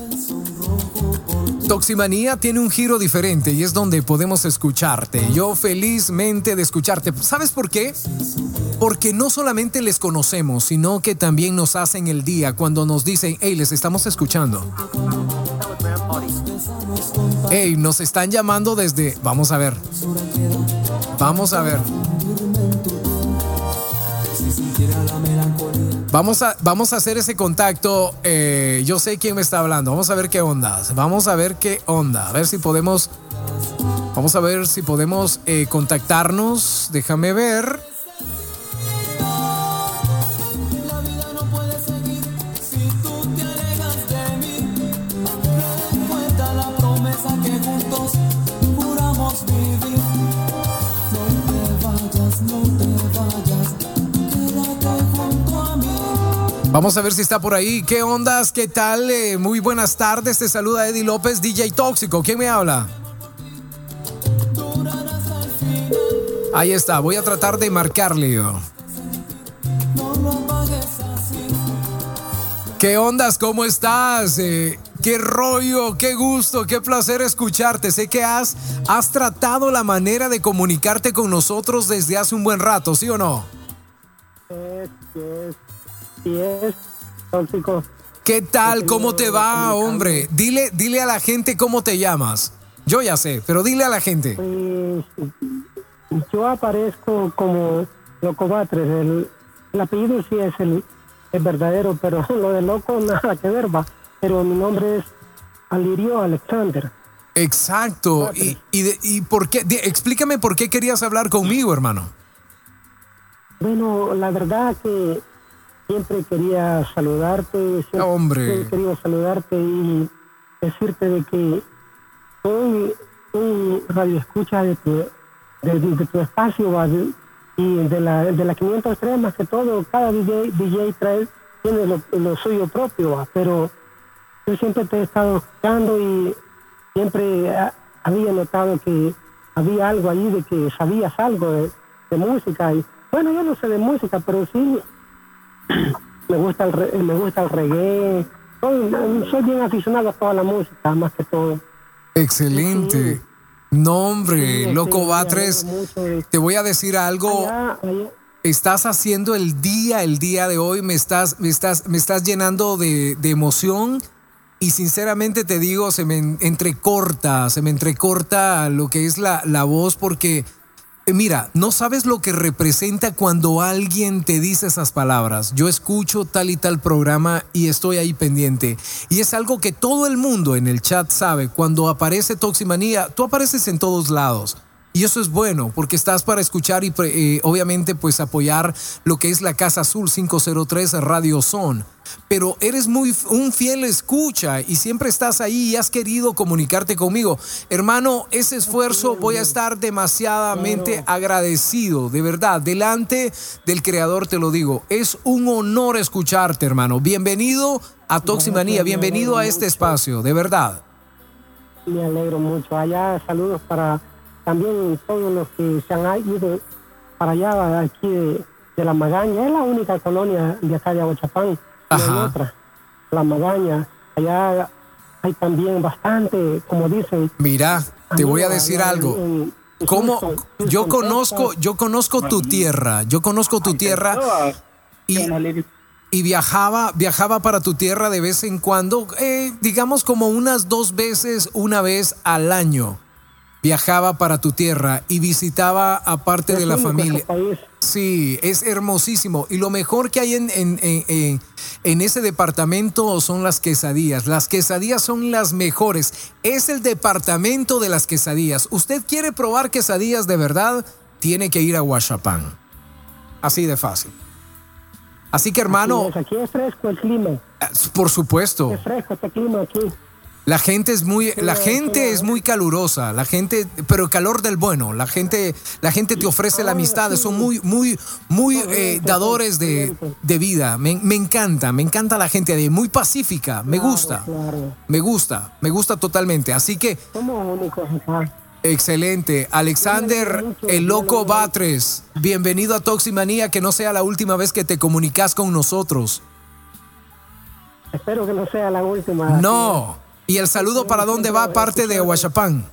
Toximanía tiene un giro diferente y es donde podemos escucharte. Yo felizmente de escucharte. ¿Sabes por qué? Porque no solamente les conocemos, sino que también nos hacen el día cuando nos dicen, hey, les estamos escuchando. Hey, nos están llamando desde... Vamos a ver. Vamos a ver. Vamos a, vamos a hacer ese contacto. eh, yo sé quién me está hablando. Vamos a ver qué onda. Vamos a ver qué onda. A ver si podemos. Vamos a ver si podemos eh, contactarnos. Déjame ver. Vamos a ver si está por ahí. ¿Qué ondas? ¿Qué tal? Eh, muy buenas tardes. Te saluda Eddie López, DJ Tóxico. ¿Quién me habla? Ahí está. Voy a tratar de marcarle. ¿Qué ondas? ¿Cómo estás? Eh, qué rollo, qué gusto, qué placer escucharte. Sé que has, has tratado la manera de comunicarte con nosotros desde hace un buen rato, ¿sí o no? Es, sí es tóxico. ¿Qué tal? ¿Cómo te va, hombre? Dile, dile a la gente cómo te llamas. Yo ya sé, pero dile a la gente. Pues, yo aparezco como Loco Batres. El, el apellido sí es el, el verdadero, pero lo de loco nada que ver, va. Pero mi nombre es Alirio Alexander. Exacto. ¿Y, y, de- y por qué? explícame por qué querías hablar conmigo, hermano. Bueno, la verdad que siempre quería saludarte. Siempre Hombre. he querido saludarte y decirte de que soy un radio escucha de tu, de, de tu espacio y de la, de la 503 más que todo, cada DJ, DJ trae, tiene lo, lo suyo propio, ¿va? pero yo siempre te he estado escuchando y siempre había notado que había algo ahí de que sabías algo de, de música y bueno yo no sé de música pero sí me gusta el re- me gusta el reggae soy, soy bien aficionado a toda la música más que todo Excelente. No, hombre, Sí, loco sí, Batres, de- te voy a decir algo. Allá- allá- Estás haciendo el día, el día de hoy, me estás, me estás, me estás llenando de, de emoción y sinceramente te digo, se me en- entrecorta, se me entrecorta lo que es la, la voz porque, mira, no sabes lo que representa cuando alguien te dice esas palabras. Yo escucho tal y tal programa y estoy ahí pendiente. Y es algo que todo el mundo en el chat sabe. Cuando aparece Toximanía, tú apareces en todos lados. Y eso es bueno porque estás para escuchar y eh, obviamente pues apoyar lo que es la Casa Azul 503 Radio Son. Pero eres muy un fiel escucha y siempre estás ahí y has querido comunicarte conmigo. Hermano, ese esfuerzo voy a estar demasiadamente agradecido, de verdad. Delante del Creador te lo digo. Es un honor escucharte, hermano. Bienvenido a Toximanía, bienvenido a este espacio, de verdad. me alegro mucho allá saludos para también todos los que se han ido para allá aquí de, de la Magaña. Es la única colonia de acá de Aguachapán no otra. La Magaña. Allá hay también bastante como dicen Mira, te voy a decir algo. en- en ¿Cómo? Yo conozco, yo conozco tu tierra, yo conozco tu tierra y, y viajaba, viajaba para tu tierra de vez en cuando, eh, digamos como unas dos veces, una vez al año. Viajaba para tu tierra y visitaba a parte de la familia. Sí, es hermosísimo. Y lo mejor que hay en, en, en- en- en ese departamento son las quesadillas. Las quesadillas son las mejores. Es el departamento de las quesadillas. Usted quiere probar quesadillas de verdad, tiene que ir a Huachapán. Así de fácil. Así que hermano, Así es, aquí es fresco el clima por supuesto. es fresco este clima aquí La gente es muy, la gente sí, es muy calurosa, la gente, pero el calor del bueno, la gente, la gente te ofrece la amistad, son muy, muy, muy eh, dadores de, de vida. Me, me encanta, me encanta la gente de ahí, muy pacífica, me gusta, claro me gusta, me gusta totalmente. Así que, somos únicos acá excelente. Alexander, el loco Batres, bienvenido a Toximanía, que no sea la última vez que te comunicas con nosotros. espero que no sea la última No. ¿Y el saludo para dónde va aparte de Huachapán?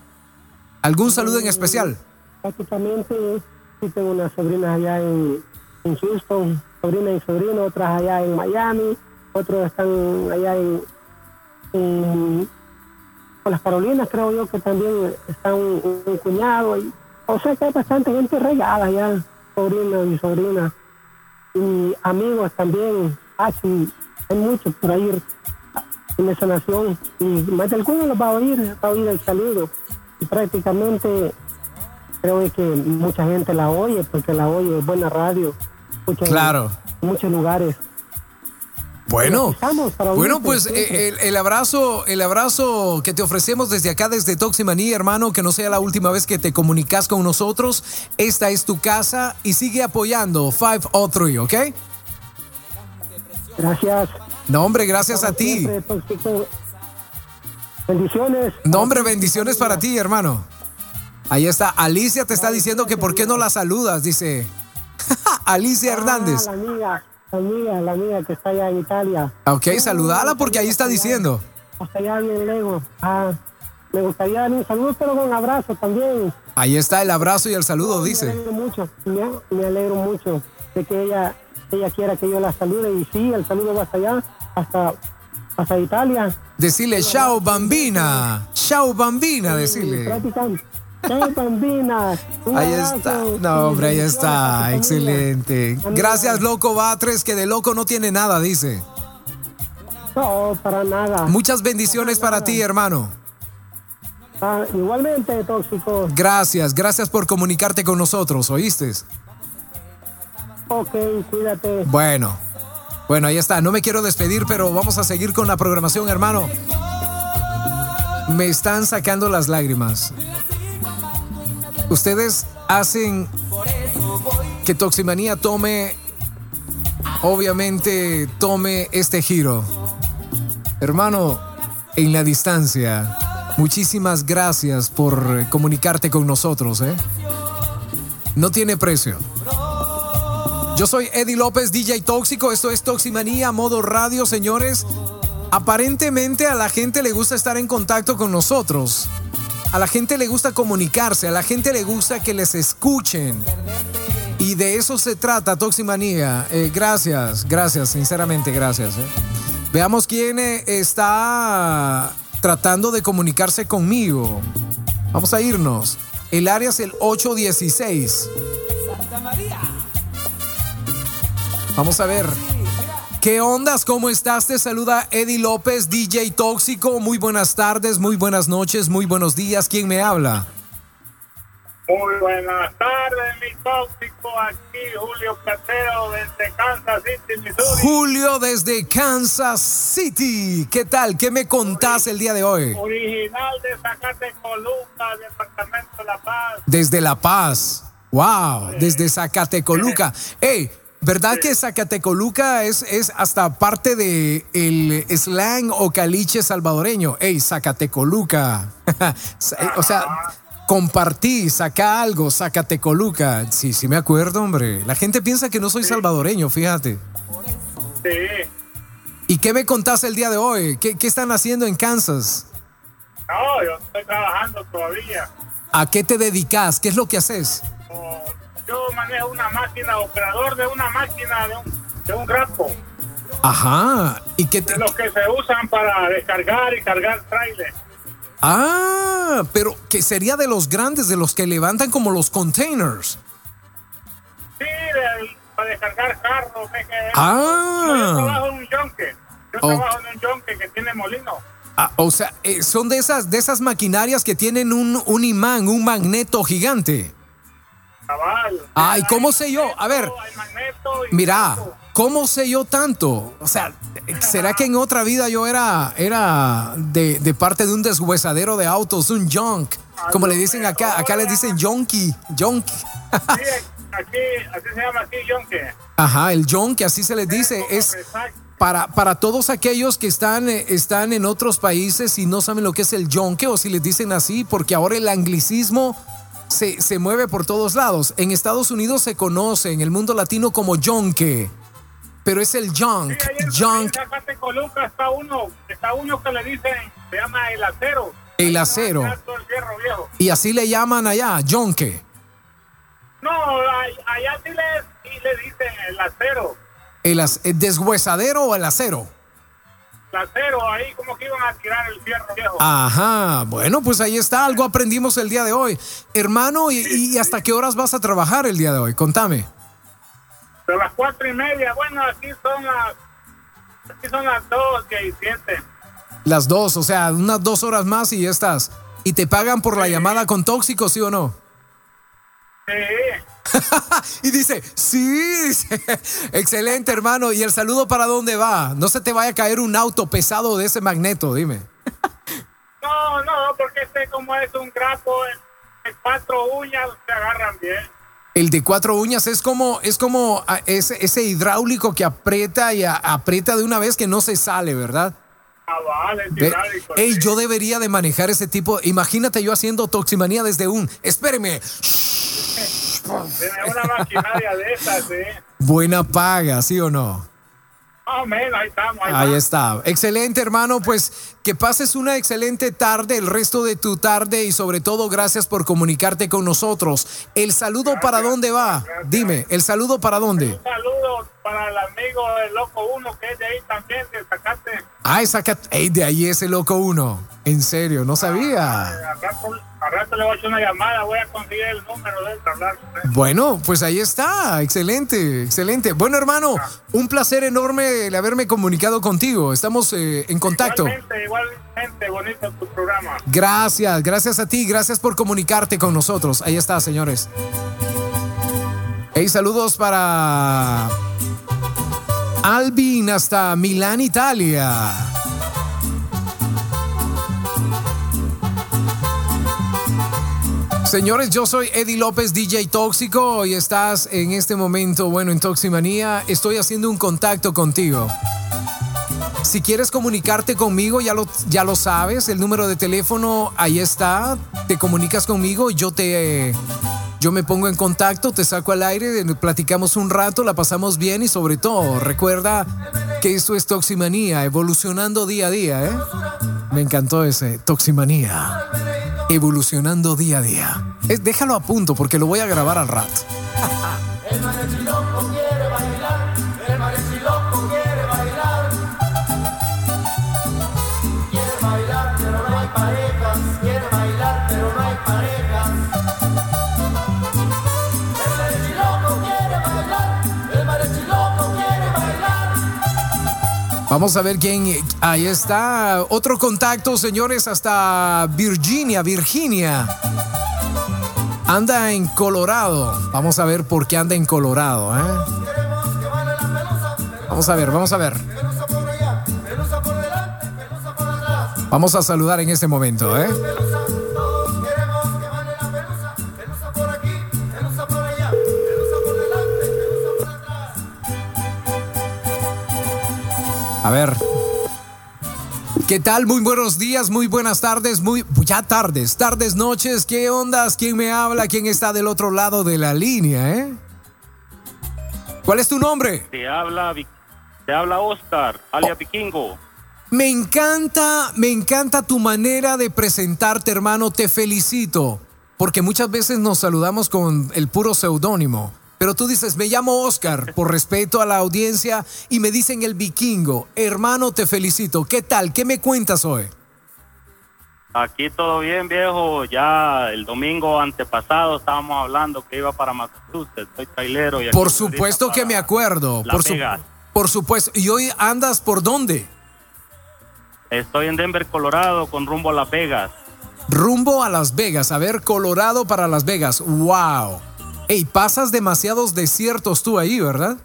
¿Algún saludo en especial? prácticamente sí tengo unas sobrinas allá en, Houston, sobrina y sobrino, otras allá en Miami, otros están allá en, en- las Carolinas, creo yo que también están un, un cuñado. Y, o sea que hay bastante gente regada allá, sobrinos y sobrinas, y amigos también, así, hay muchos por ahí en esa nación, y más de algunos los va a oír, va a oír el saludo, y prácticamente creo que mucha gente la oye porque la oye, es buena radio. en- Claro. Muchos lugares. Bueno, Estamos para bueno, pues eh, el, el abrazo, el abrazo que te ofrecemos desde acá, desde Toximanía, hermano, que no sea la última vez que te comunicas con nosotros. Esta es tu casa y sigue apoyando 503, ¿ok? Gracias. No, hombre, gracias a ti. Siempre, Tóxico. Bendiciones. No, hombre, bendiciones para ti, hermano. Ahí está. Alicia te está diciendo que por qué no la saludas, dice. Alicia Hernández. Ah, la amiga, la amiga, la amiga que está allá en Italia. Ok, saludala porque ahí está diciendo. Hasta allá bien lejos. Ah, me gustaría darle un saludo, pero con un abrazo también. Ahí está el abrazo y el saludo, Me dice. alegro mucho, me, me alegro mucho de que ella, ella quiera que yo la salude y sí, el saludo va hasta allá, hasta, hasta Italia. Decirle chao bambina. Chao bambina, decirle. Chao, bambina. Ahí está. No, hombre, ahí está. Excelente. Gracias, loco Batres, que de loco no tiene nada, dice. No, para nada. Muchas bendiciones para ti, hermano. Ah, igualmente, tóxico. Gracias, gracias por comunicarte con nosotros, ¿oíste? Ok, cuídate. Bueno, bueno, ahí está. No me quiero despedir, pero vamos a seguir con la programación, hermano. Me están sacando las lágrimas. Ustedes hacen que Toximanía tome, obviamente, tome este giro. Hermano, en la distancia, muchísimas gracias por comunicarte con nosotros, ¿eh? No tiene precio. Yo soy Eddie López, DJ Tóxico. Esto es Toximanía, modo radio, señores. Aparentemente a la gente le gusta estar en contacto con nosotros. A la gente le gusta comunicarse, a la gente le gusta que les escuchen. Y de eso se trata, Toximanía. Eh, gracias, gracias, sinceramente, gracias. eh. Veamos quién eh, está tratando de comunicarse conmigo. Vamos a irnos. El área es el 816. Vamos a ver. ¿Qué ondas? ¿Cómo estás? Te saluda Eddie López, DJ Tóxico. Muy buenas tardes, muy buenas noches, muy buenos días. ¿Quién me habla? Muy buenas tardes, mi tóxico. Aquí Julio Catero desde Kansas City, Missouri. Julio desde Kansas City. ¿Qué tal? ¿Qué me contás el día de hoy? Original de Zacatecoluca, departamento de La Paz. Desde La Paz. Wow, desde Zacatecoluca. Hey, ¿verdad que Zacatecoluca es, es hasta parte de el slang o caliche salvadoreño? Hey, Zacatecoluca. o sea, compartí, saca algo, Zacatecoluca. Sí, sí me acuerdo, hombre. La gente piensa que no soy salvadoreño, fíjate. Sí. ¿Y qué me contás el día de hoy? ¿Qué, qué están haciendo en Kansas? No, yo estoy trabajando todavía. ¿A qué te dedicas? ¿Qué es lo que haces? Oh, Yo manejo una máquina, operador de una máquina de un, de un grapo. Ajá. ¿Y qué te... De los que se usan para descargar y cargar trailer. Ah, pero que sería de los grandes, de los que levantan como los containers. Sí, de- para descargar carros. es que- Ah. Yo trabajo en un yonque. Yo Oh. trabajo en un yonque que tiene molino. Ah, o sea, eh, son de esas, de esas maquinarias que tienen un, un imán, un magneto gigante. Ay, ¿cómo sé yo? A ver, mira, ¿cómo sé yo tanto? O sea, ¿será que en otra vida yo era, era de, de parte de un deshuesadero de autos, un junk? Como le dicen acá, acá le dicen junkie, junkie. Sí, aquí, así se llama aquí yonque. Ajá, el junk, así se les dice, es para, para todos aquellos que están, eh, están en otros países y no saben lo que es el yonque o si les dicen así, porque ahora el anglicismo se, se mueve por todos lados. En Estados Unidos se conoce en el mundo latino como yonque, pero es el junk, junk, En Zacatecoluca está uno, está uno que le dicen, se llama el acero. el acero. El viejo. Y así le llaman allá, yonque. No, allá sí le, sí le dicen el acero. El deshuesadero o el acero. Acero, ahí como que iban a tirar el fierro viejo. Ajá, bueno, pues ahí está, algo aprendimos el día de hoy. Hermano, ¿y, y hasta qué horas vas a trabajar el día de hoy? Contame. De las cuatro y media, bueno, aquí son las, aquí son las dos que siete. Las dos, o sea, unas dos horas más y ya estás. ¿Y te pagan por la llamada con tóxico, sí o no? Sí. y dice, sí, dice, excelente hermano. ¿Y el saludo para dónde va? No se te vaya a caer un auto pesado de ese magneto, dime. No, no, porque este como es un grapo, el, cuatro uñas se agarran bien. El de cuatro uñas es como, es como ah, ese, ese hidráulico que aprieta y a- aprieta de una vez que no se sale, ¿verdad? Ah, vale, Ve- hidráulico, Ey, sí. yo debería de manejar ese tipo. Imagínate yo haciendo toximanía desde un. Espéreme. Tiene una maquinaria de esas, sí. Buena paga, ¿sí o no? Más o menos, ahí estamos. Ahí, está. Excelente, hermano. Pues que pases una excelente tarde, el resto de tu tarde y sobre todo gracias por comunicarte con nosotros. ¿El saludo para dónde va? Dime, ¿el saludo para dónde? Un saludo para el amigo del Loco Uno, que es de ahí también, de Zacate. Ah, esa cat- Ey, de ahí ese loco uno. En serio, no sabía. Al rato, al rato le voy a hacer una llamada, voy a conseguir el número de él para hablar. Bueno, pues ahí está. Excelente, excelente. Bueno, hermano, un placer enorme el haberme comunicado contigo. Estamos eh, en contacto. Igualmente, igualmente, bonito tu programa. Gracias, gracias a ti, gracias por comunicarte con nosotros. Ahí está, señores. Hey, saludos para Albin hasta Milán, Italia. Señores, yo soy Eddie López, DJ Tóxico, y estás en este momento, bueno, en Toximanía. Estoy haciendo un contacto contigo. Si quieres comunicarte conmigo, ya lo, ya lo sabes, el número de teléfono ahí está. Te comunicas conmigo, yo te, yo me pongo en contacto, te saco al aire, platicamos un rato, la pasamos bien y sobre todo recuerda que esto es Toximanía, evolucionando día a día, ¿eh? Me encantó ese Toximanía, evolucionando día a día. Eh, déjalo a punto porque lo voy a grabar al rato. Vamos a ver quién. Ahí está. Otro contacto, señores, hasta Virginia, Virginia. Anda en Colorado. Vamos a ver por qué anda en Colorado, ¿eh? Vamos a ver, vamos a ver. Vamos a saludar en este momento, ¿eh? A ver. ¿Qué tal? Muy buenos días, muy buenas tardes, muy ya tardes, tardes, noches. ¿Qué ondas? ¿Quién me habla? ¿Quién está del otro lado de la línea, eh? ¿Cuál es tu nombre? Te habla, te habla Oscar, alias Vikingo. Me encanta, me encanta tu manera de presentarte, hermano. Te felicito. Porque muchas veces nos saludamos con el puro seudónimo. Pero tú dices, me llamo Oscar, por respeto a la audiencia, y me dicen el vikingo. Hermano, te felicito. ¿Qué tal? ¿Qué me cuentas hoy? Aquí todo bien, viejo. Ya el domingo antepasado estábamos hablando que iba para Massachusetts. Soy trailero. Y Por supuesto que me acuerdo. Por, su- por supuesto. ¿Y hoy andas por dónde? Estoy en Denver, Colorado, con rumbo a Las Vegas. Rumbo a Las Vegas. A ver, Colorado para Las Vegas. ¡Wow! Ey, pasas demasiados desiertos tú ahí, ¿verdad?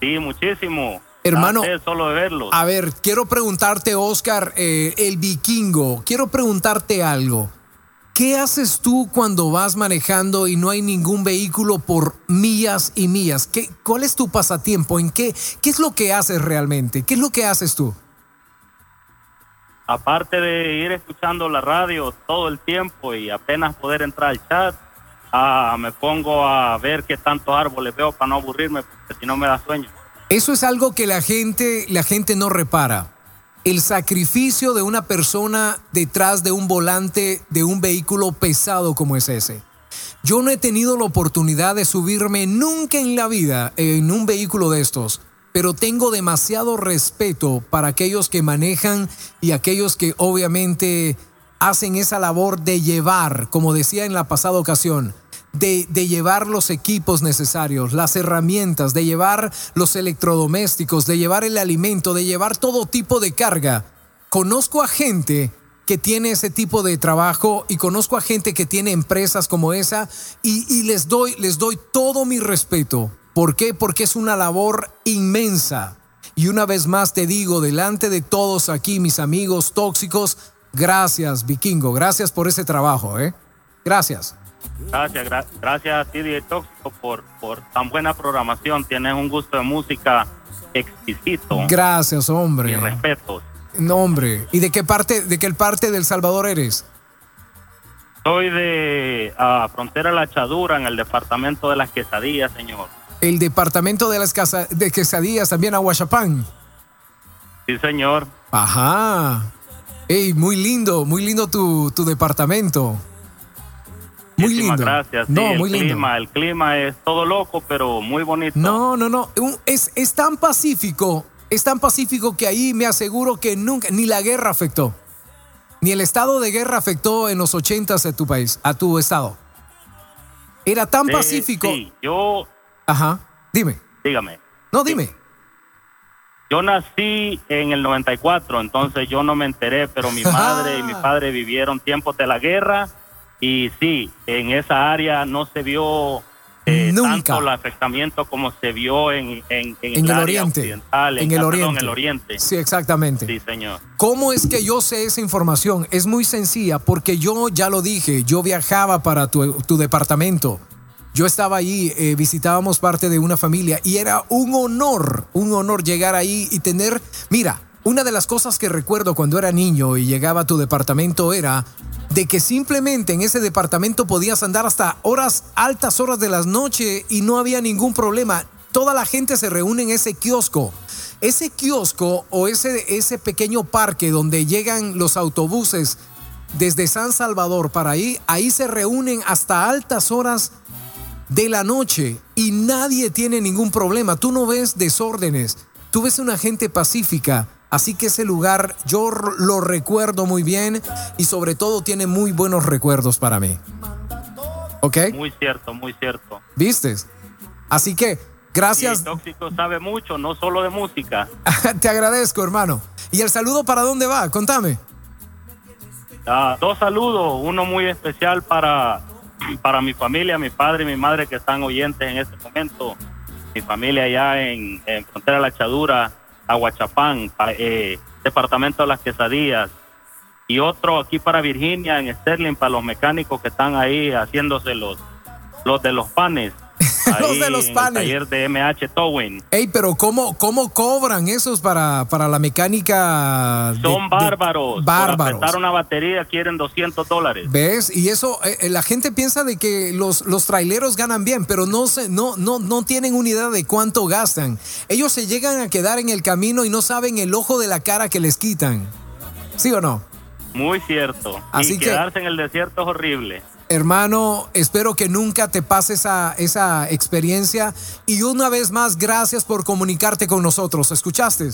Sí, muchísimo. Hermano, solo de verlos. A ver, quiero preguntarte, Oscar, eh, el vikingo, quiero preguntarte algo. ¿Qué haces tú cuando vas manejando y no hay ningún vehículo por millas y millas? ¿Qué, ¿Cuál es tu pasatiempo? ¿En qué, qué es lo que haces realmente? ¿Qué es lo que haces tú? Aparte de ir escuchando la radio todo el tiempo y apenas poder entrar al chat, ah, me pongo a ver qué tantos árboles veo para no aburrirme, porque si no me da sueño. Eso es algo que la gente, la gente no repara. El sacrificio de una persona detrás de un volante de un vehículo pesado como es ese. Yo no he tenido la oportunidad de subirme nunca en la vida en un vehículo de estos, pero tengo demasiado respeto para aquellos que manejan y aquellos que obviamente hacen esa labor de llevar, como decía en la pasada ocasión, de, de llevar los equipos necesarios, las herramientas, de llevar los electrodomésticos, de llevar el alimento, de llevar todo tipo de carga. Conozco a gente que tiene ese tipo de trabajo y conozco a gente que tiene empresas como esa y, les, doy, les doy todo mi respeto. ¿Por qué? Porque es una labor inmensa. Y una vez más te digo, delante de todos aquí, mis amigos tóxicos, gracias, Vikingo, gracias por ese trabajo, ¿eh? Gracias. Gracias, gra- gracias a ti, DJ Tóxico, por, por tan buena programación. Tienes un gusto de música exquisito. Gracias, hombre. Y respetos. No, hombre. ¿Y de qué parte, de qué parte del Salvador eres? Soy de ah, Frontera La Chadura, en el departamento de las quesadillas, señor. El departamento de las casa- de quesadillas, también Aguachapán. Sí, señor. Ajá. Ey, muy lindo, muy lindo tu, tu departamento. Muy Muchísimas lindo. gracias. Sí, No, el muy lindo. clima, el clima es todo loco, pero muy bonito. No, no, no. Es, es tan pacífico, es tan pacífico que ahí me aseguro que nunca, ni la guerra afectó. Ni el estado de guerra afectó en los ochentas a tu país, a tu estado. Era tan pacífico. sí, yo, Ajá. Dime. dígame. No, dime. Yo nací en el 94, entonces yo no me enteré, pero mi madre y mi padre vivieron tiempos de la guerra y sí, en esa área no se vio eh, tanto el afectamiento como se vio en, en, en En el área oriente. occidental, En el perdón, oriente. el oriente. Sí, exactamente. Sí, señor. ¿Cómo es que yo sé esa información? Es muy sencilla porque yo ya lo dije, yo viajaba para tu, tu departamento. Yo estaba ahí, eh, visitábamos parte de una familia y era un honor, un honor llegar ahí y tener, mira, una de las cosas que recuerdo cuando era niño y llegaba a tu departamento era de que simplemente en ese departamento podías andar hasta horas, altas horas de la noche y no había ningún problema. Toda la gente se reúne en ese kiosco. Ese kiosco o ese, ese pequeño parque donde llegan los autobuses desde San Salvador para ahí, ahí se reúnen hasta altas horas de la noche y nadie tiene ningún problema. Tú no ves desórdenes, tú ves una gente pacífica. Así que ese lugar yo lo recuerdo muy bien y sobre todo tiene muy buenos recuerdos para mí. ¿Ok? Muy cierto, muy cierto. ¿Vistes? Así que gracias, Tóxico sabe mucho, no solo de música. te agradezco hermano. ¿Y el saludo para dónde va? Contame. Ah, dos saludos, uno muy especial para, para mi familia, mi padre y mi madre que están oyentes en este momento. Mi familia allá en, en Frontera La Chadura, Aguachapán, eh, Departamento de las Quesadillas. Y otro aquí para Virginia, en Sterling, para los mecánicos que están ahí haciéndose los, los de los panes. Los ahí de los en el panes. taller de MH Towing. Ey, pero ¿cómo, cómo cobran esos para, para la mecánica? de- Son bárbaros. Bárbaros. apretar una batería quieren 200 dólares. ¿Ves? Y eso, eh, eh, la gente piensa de que los, los traileros ganan bien, pero no, se, no, no, no tienen una idea de cuánto gastan. Ellos se llegan a quedar en el camino y no saben el ojo de la cara que les quitan. ¿Sí o no? Muy cierto. Así y que- quedarse en el desierto es horrible. Hermano, espero que nunca te pase esa, esa experiencia. Y una vez más, gracias por comunicarte con nosotros. ¿Escuchaste?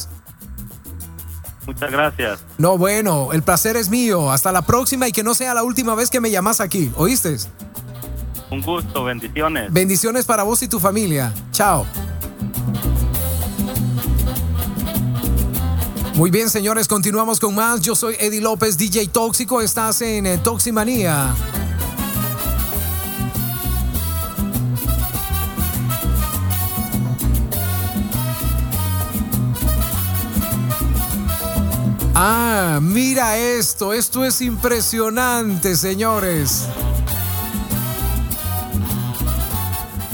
Muchas gracias. No, bueno, el placer es mío. Hasta la próxima y que no sea la última vez que me llamas aquí. ¿Oíste? Un gusto, bendiciones. Bendiciones para vos y tu familia. Chao. Muy bien, señores, continuamos con más. Yo soy Eddie López, DJ Tóxico. Estás en eh, Toximanía. Ah, mira esto. Esto es impresionante, señores.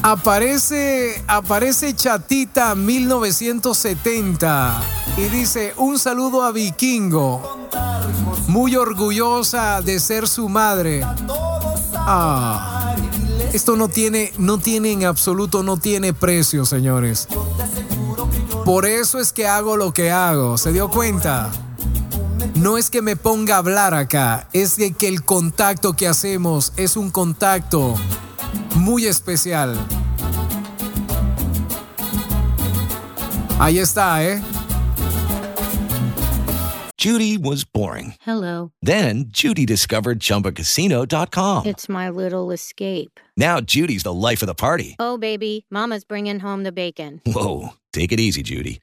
Aparece, aparece Chatita 1970 y dice un saludo a Vikingo, muy orgullosa de ser su madre. Ah, esto no tiene, no tiene en absoluto, no tiene precio, señores. Por eso es que hago lo que hago. ¿Se dio cuenta? No es que me ponga a hablar acá, es de que el contacto que hacemos es un contacto muy especial. Ahí está, ¿eh? Judy was boring. Hello. Then Judy discovered ChumbaCasino.com. It's my little escape. Now Judy's the life of the party. Oh, baby, Mama's bringing home the bacon. Whoa, take it easy, Judy.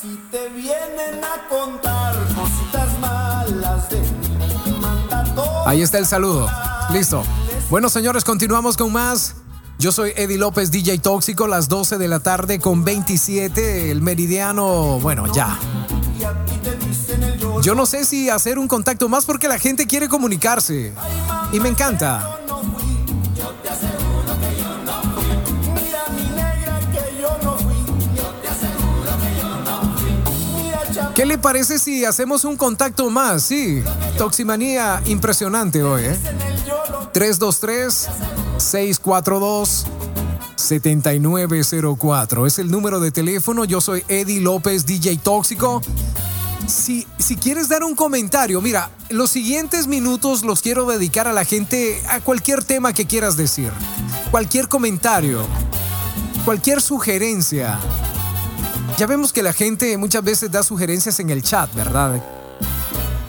Si te vienen a contar cositas malas de mí, manda todo. Ahí está el saludo. Listo. Bueno, señores, continuamos con más. Yo soy Eddie López, DJ Tóxico, las 12 de la tarde con 27, el meridiano, bueno, ya. Yo no sé si hacer un contacto más porque la gente quiere comunicarse. Y me encanta. ¿Qué le parece si hacemos un contacto más? Sí, Toximanía impresionante hoy, ¿eh? 323-642-7904. Es el número de teléfono. Yo soy Eddie López, DJ Tóxico. Si, si quieres dar un comentario, mira, los siguientes minutos los quiero dedicar a la gente, a cualquier tema que quieras decir, cualquier comentario, cualquier sugerencia. Ya vemos que la gente muchas veces da sugerencias en el chat, ¿verdad?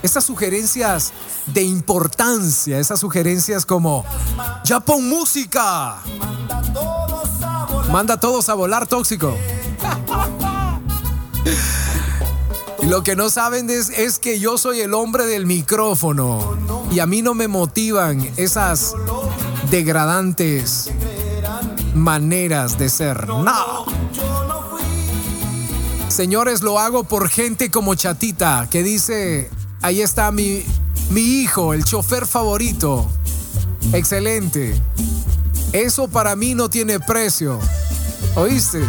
Esas sugerencias de importancia, esas sugerencias como, ya pon música. Manda a todos a volar tóxico. Y lo que no saben es, es que yo soy el hombre del micrófono y a mí no me motivan esas degradantes maneras de ser. No. Señores, lo hago por gente como Chatita, que dice, ahí está mi, mi hijo, el chofer favorito. Excelente. Eso para mí no tiene precio. ¿Oíste?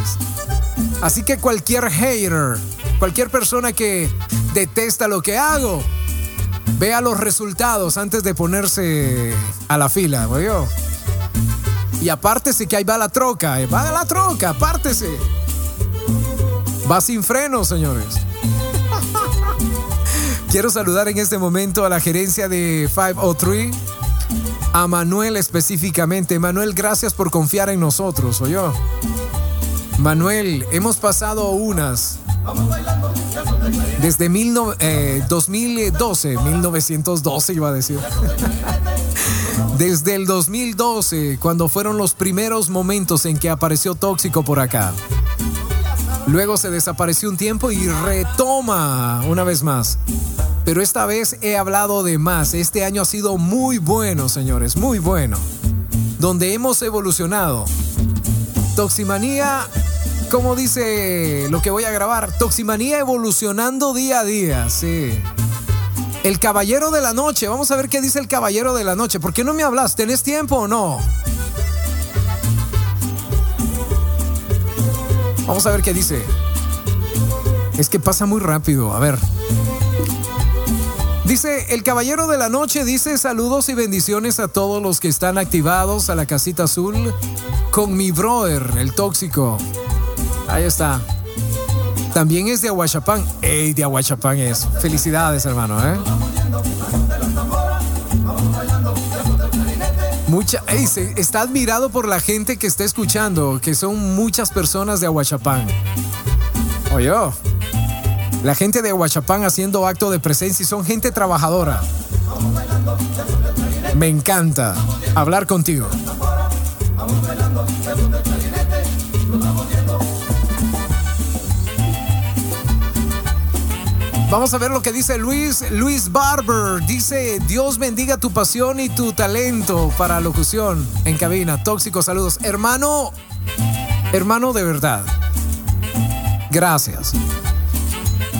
Así que cualquier hater, cualquier persona que detesta lo que hago, vea los resultados antes de ponerse a la fila, yo. Y apártese que ahí va la troca, eh, va la troca, apártese. Va sin freno, señores. Quiero saludar en este momento a la gerencia de 503, a Manuel específicamente. Manuel, gracias por confiar en nosotros, ¿o yo? Manuel, hemos pasado unas desde mil no- eh, 2012, 1912 iba a decir. Desde el 2012, cuando fueron los primeros momentos en que apareció Tóxico por acá. Luego se desapareció un tiempo y retoma una vez más. Pero esta vez he hablado de más. Este año ha sido muy bueno, señores, muy bueno. Donde hemos evolucionado. Toximanía, como dice lo que voy a grabar, Toximanía evolucionando día a día, sí. El caballero de la noche, vamos a ver qué dice el caballero de la noche. ¿Por qué no me hablas? ¿Tenés tiempo o no? Vamos a ver qué dice. Es que pasa muy rápido. A ver. Dice, el caballero de la noche dice saludos y bendiciones a todos los que están activados a la casita azul con mi brother, el tóxico. Ahí está. También es de Aguachapán. ¡Ey, de Aguachapán es! Felicidades, hermano, ¿eh? Mucha, está admirado por la gente que está escuchando, que son muchas personas de Aguachapán. Oye, la gente de Aguachapán haciendo acto de presencia y son gente trabajadora. Me encanta hablar contigo. Vamos a ver lo que dice Luis, Luis Barber. Dice, Dios bendiga tu pasión y tu talento para locución en cabina. Tóxico, saludos. Hermano, hermano de verdad. Gracias.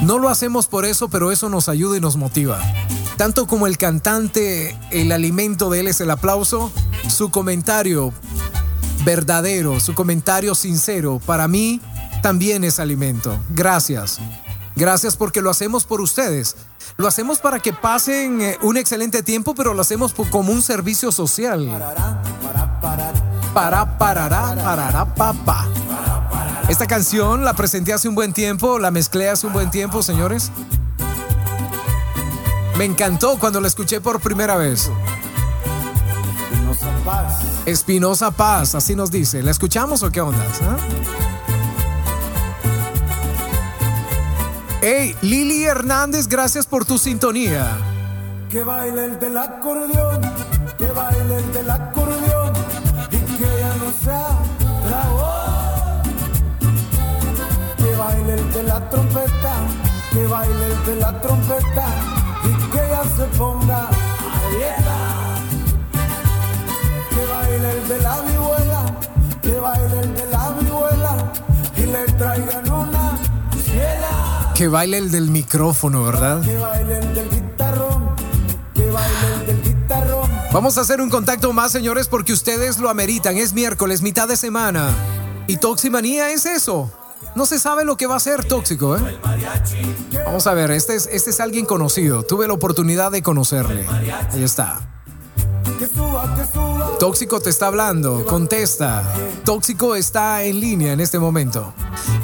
No lo hacemos por eso, pero eso nos ayuda y nos motiva. Tanto como el cantante, el alimento de él es el aplauso, su comentario verdadero, su comentario sincero, para mí también es alimento. Gracias. Gracias porque lo hacemos por ustedes. Lo hacemos para que pasen eh, un excelente tiempo, pero lo hacemos como un servicio social. Para, parará, parará, papá. Esta canción la presenté hace un buen tiempo, la mezclé hace un buen tiempo, señores. Me encantó cuando la escuché por primera vez. Espinosa Paz, así nos dice. ¿La escuchamos o qué onda? ah? Hey, Lili Hernández, gracias por tu sintonía. Que baile el del acordeón, que baile el del acordeón y que ya no sea tragón. Que baile el de la trompeta, que baile el de la trompeta y que ya se ponga a dieta. Que baile el de la vihuela, que baile el de la vihuela y le traigan una. Que baile el del micrófono, ¿verdad? Que baile el del guitarrón, que baile el del guitarrón. Vamos a hacer un contacto más, señores, porque ustedes lo ameritan. Es miércoles, mitad de semana. Y Toximanía es eso. No se sabe lo que va a ser tóxico, ¿eh? Vamos a ver, este es, este es alguien conocido. Tuve la oportunidad de conocerle. Ahí está. Tóxico te está hablando, contesta. Tóxico está en línea en este momento.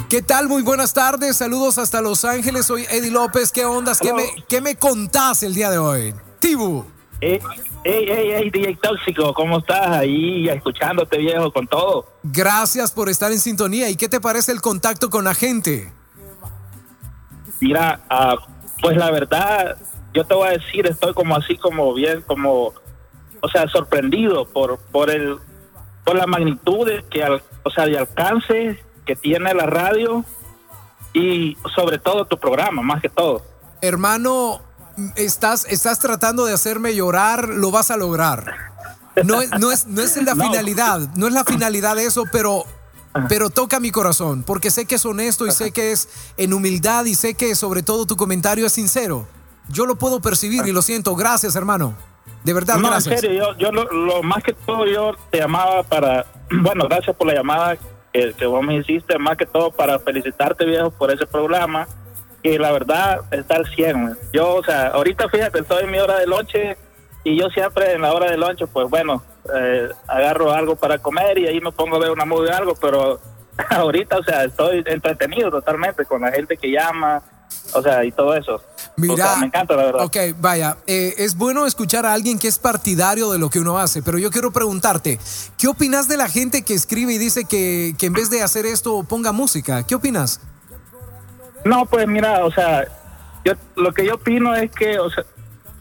¿Qué tal? Muy buenas tardes, saludos hasta Los Ángeles. Soy Eddie López. ¿Qué ondas? ¿Qué me, qué me contás el día de hoy? Tibu. Hey, hey, hey, hey, DJ Tóxico, ¿cómo estás ahí escuchándote viejo con todo? Gracias por estar en sintonía. ¿Y qué te parece el contacto con la gente? Mira, ah, pues la verdad, yo te voy a decir, estoy como así, como bien, como, o sea, sorprendido por, por el, por la magnitud de que, al- o sea, de alcance que tiene la radio y sobre todo tu programa, más que todo. Hermano, estás, estás tratando de hacerme llorar, lo vas a lograr. No es, no es, no es la finalidad, no es la finalidad de eso, pero, pero toca mi corazón, porque sé que es honesto y sé que es en humildad y sé que sobre todo tu comentario es sincero. Yo lo puedo percibir y lo siento. Gracias, hermano. De verdad, no, gracias. en serio, yo, yo lo, lo más que todo yo te llamaba para, bueno, gracias por la llamada que, que vos me hiciste, más que todo para felicitarte viejo por ese programa y la verdad está al 100. Yo, o sea, ahorita fíjate, estoy en mi hora de lonche y yo siempre en la hora de lonche, pues bueno, eh, agarro algo para comer y ahí me pongo a ver una movie o algo, pero ahorita, o sea, estoy entretenido totalmente con la gente que llama, o sea, y todo eso. Mira, O sea, me encanta, la verdad. Ok, vaya, eh, es bueno escuchar a alguien que es partidario de lo que uno hace, pero yo quiero preguntarte, ¿qué opinas de la gente que escribe y dice que, que en vez de hacer esto ponga música? ¿Qué opinas? No, pues mira, o sea, yo lo que yo opino es que, o sea,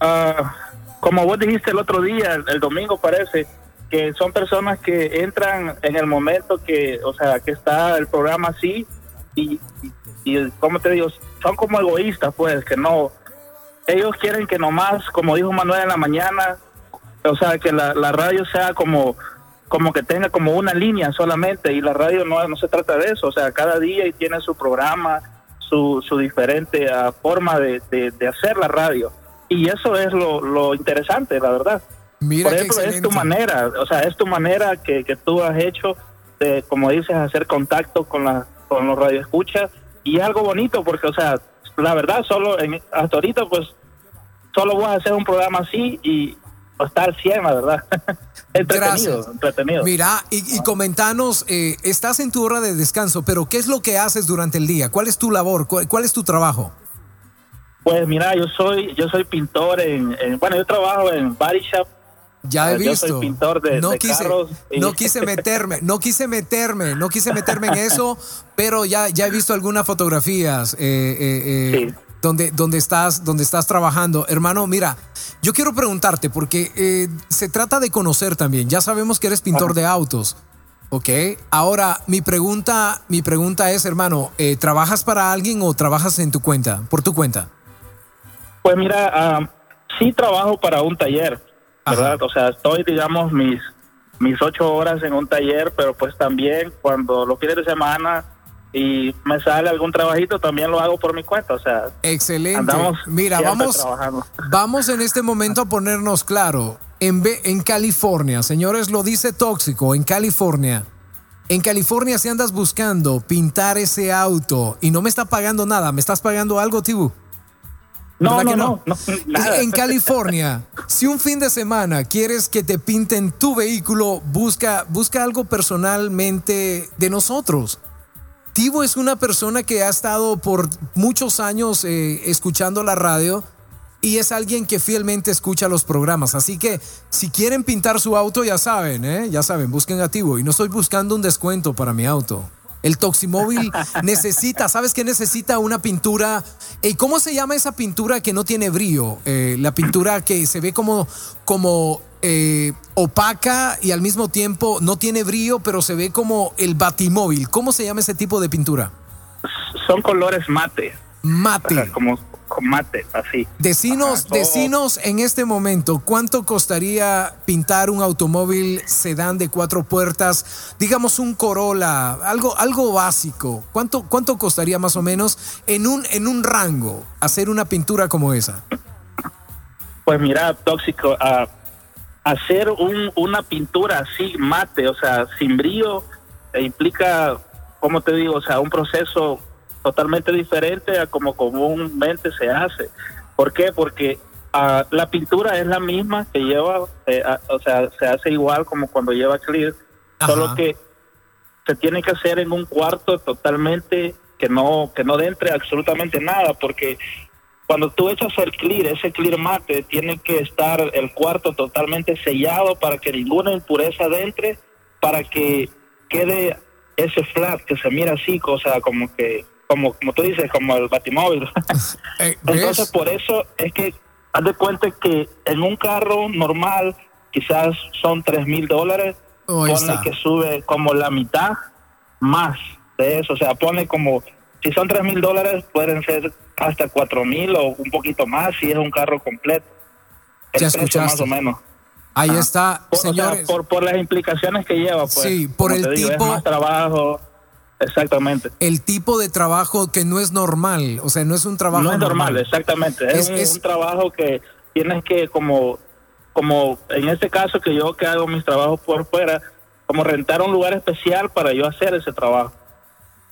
ah, como vos dijiste el otro día, el, el domingo parece, que son personas que entran en el momento que, o sea, que está el programa así y, y, y como te digo, son como egoístas, pues, que no, ellos quieren que nomás, como dijo Manuel en la mañana, o sea, que la, la radio sea como como que tenga como una línea solamente y la radio no, no se trata de eso, o sea, cada día y tiene su programa, su, su diferente ah, forma de, de- de hacer la radio. Y eso es lo, lo interesante, la verdad. Mira Por ejemplo, es tu manera, o sea, es tu manera que, que tú has hecho de, como dices, hacer contacto con, la, con los radioescuchas y algo bonito porque, o sea, la verdad, solo en, hasta ahorita, pues, solo vas a hacer un programa así y está al 100, la verdad. entretenido, Gracias. entretenido. Mira, y, y comentanos, eh, estás en tu hora de descanso, pero ¿qué es lo que haces durante el día? ¿Cuál es tu labor? ¿Cuál, cuál es tu trabajo? Pues mira, yo soy yo soy pintor en, en- bueno, yo trabajo en body shop. Ya he Eh, Yo visto. soy pintor de, no de quise, carros. y- no quise meterme, no quise meterme, no quise meterme en eso, pero ya, ya he visto algunas fotografías eh, eh, eh, donde, donde estás, donde estás trabajando. Hermano, mira, yo quiero preguntarte, porque eh, se trata de conocer también. Ya sabemos que eres pintor de autos. Ok, ahora mi pregunta, mi pregunta es, hermano, eh, ¿trabajas para alguien o trabajas en tu cuenta, por tu cuenta? Pues mira, ah, sí trabajo para un taller, ¿verdad? O sea, estoy, digamos, mis mis ocho horas en un taller, pero pues también cuando los fines de semana y me sale algún trabajito, también lo hago por mi cuenta, o sea, Excelente. andamos Mira, vamos, trabajando. vamos en este momento a ponernos claro. En, en California, señores, lo dice tóxico, en California. En California, si andas buscando pintar ese auto y no me está pagando nada, ¿me estás pagando algo, Tibu? No, ¿Verdad no, no, no, nada. En California, si un fin de semana quieres que te pinten tu vehículo, busca, busca algo personalmente de nosotros. Tibo es una persona que ha estado por muchos años eh, escuchando la radio y es alguien que fielmente escucha los programas. Así que si quieren pintar su auto, ya saben, ¿eh? ya saben, busquen a Tibo. Y no estoy buscando un descuento para mi auto. El Toximóvil necesita, ¿sabes qué necesita? Una pintura. ¿Y cómo se llama esa pintura que no tiene brillo? Eh, la pintura que se ve como, como eh, opaca y al mismo tiempo no tiene brillo, pero se ve como el batimóvil. ¿Cómo se llama ese tipo de pintura? Son colores mate. Mate. O sea, como con mate, así. Decinos, Ajá, decinos en este momento, ¿cuánto costaría pintar un automóvil sedán de cuatro puertas? Digamos un Corolla, algo, algo básico. ¿Cuánto, ¿Cuánto costaría más o menos en un, en un rango hacer una pintura como esa? Pues mira, tóxico, ah, hacer un, una pintura así mate, o sea, sin brillo, implica como te digo, o sea, un proceso totalmente diferente a como comúnmente se hace. ¿Por qué? Porque ah, la pintura es la misma que lleva, eh, o sea, se hace igual como cuando lleva clear, solo que se tiene que hacer en un cuarto totalmente que no que no entre absolutamente nada, porque cuando tú echas el clear, ese clear mate, tiene que estar el cuarto totalmente sellado para que ninguna impureza entre, para que quede ese flat que se mira así, o sea, como que, como, como tú dices, como el batimóvil. Entonces, por eso es que haz de cuenta que en un carro normal quizás son tres mil dólares, Oh, pone que sube como la mitad más de eso, o sea, pone como, si son tres mil dólares, pueden ser hasta cuatro mil o un poquito más si es un carro completo. El Ya escuchaste. Más o menos. Ahí está, Por, o sea, por, por las implicaciones que lleva, pues. Sí, por el digo, tipo- Es más trabajo. Exactamente. el tipo de trabajo que no es normal, o sea, no es un trabajo no es normal, exactamente. Es, Es- un, es- un trabajo que tienes que, como, como en este caso que yo que hago mis trabajos por fuera, como rentar un lugar especial para yo hacer ese trabajo.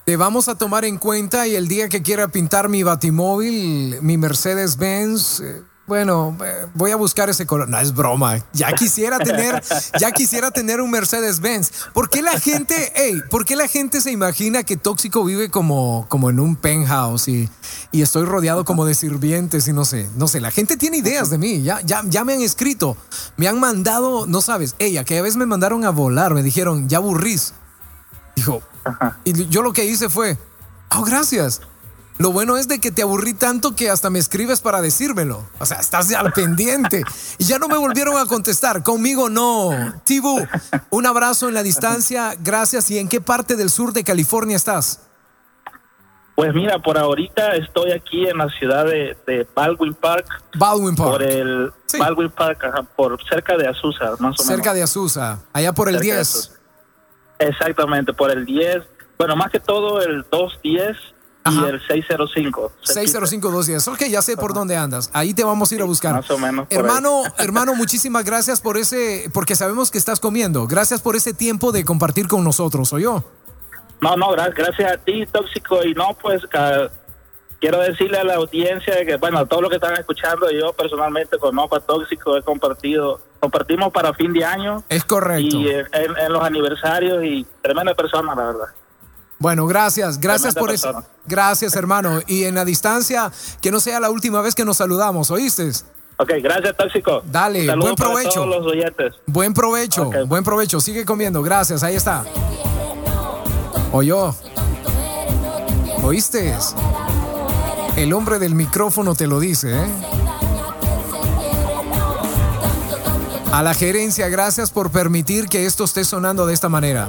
Te vamos a tomar en cuenta y el día que quiera pintar mi batimóvil, mi Mercedes Benz, eh, bueno, eh, voy a buscar ese color. No es broma. Ya quisiera tener, ya quisiera tener un Mercedes Benz. ¿Por qué la gente, hey, por qué la gente se imagina que Tóxico vive como, como en un penthouse y, y estoy rodeado como de sirvientes y no sé, no sé. La gente tiene ideas de mí. Ya, ya, ya me han escrito, me han mandado, no sabes, hey, aquella vez me mandaron a volar, me dijeron, ya aburrís. Dijo, y yo lo que hice fue, oh, gracias. Lo bueno es de que te aburrí tanto que hasta me escribes para decírmelo. O sea, estás al pendiente. Y ya no me volvieron a contestar. Conmigo no. Tibu, un abrazo en la distancia. Gracias. ¿Y en qué parte del sur de California estás? Pues mira, por ahorita estoy aquí en la ciudad de, de Baldwin Park. Baldwin Park. Por el Baldwin Park, ajá, por cerca de Azusa, más o menos. Cerca de Azusa. Allá por el Cerca de 10. Azusa. Exactamente, por el 10. Bueno, más que todo el 210 y el 605. 605-210. Ok, ya sé por dónde andas. Ahí te vamos a ir a buscar. Más o menos. Hermano, hermano, muchísimas gracias por ese, porque sabemos que estás comiendo. Gracias por ese tiempo de compartir con nosotros, ¿o yo? No, no, gra- gracias a ti, Tóxico. Y no, pues quiero decirle a la audiencia que, bueno, a todos los que están escuchando, yo personalmente conozco a Tóxico, he compartido, compartimos para fin de año. Es correcto. Y en, en los aniversarios y tremenda persona, la verdad. Bueno, gracias, gracias por eso. persona. Gracias, hermano. Y en la distancia, que no sea la última vez que nos saludamos, ¿oíste? Ok, gracias, Tóxico. Dale, buen para provecho. todos los oyentes. Buen provecho, buen provecho. Sigue comiendo. Gracias, ahí está. Oyó. ¿Oíste? El hombre del micrófono te lo dice, ¿eh? A la gerencia, gracias por permitir que esto esté sonando de esta manera.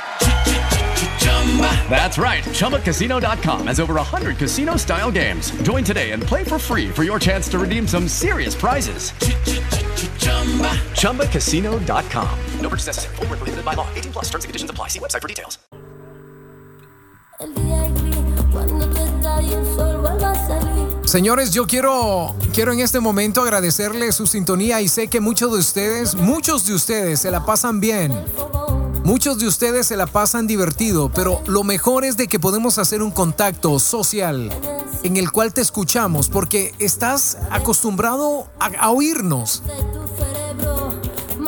That's right. ChumbaCasino.com has over 100 casino style games. Join today and play for free for your chance to redeem some serious prizes. ChumbaCasino.com. No purchase necessary. Void where prohibited by law. 18 plus. Terms and conditions apply. See website for details. Señores, yo quiero, quiero en este momento agradecerle su sintonía y sé que muchos de ustedes, muchos de ustedes se la pasan bien. Muchos de ustedes se la pasan divertido, pero lo mejor es de que podemos hacer un contacto social en el cual te escuchamos porque estás acostumbrado a, oírnos.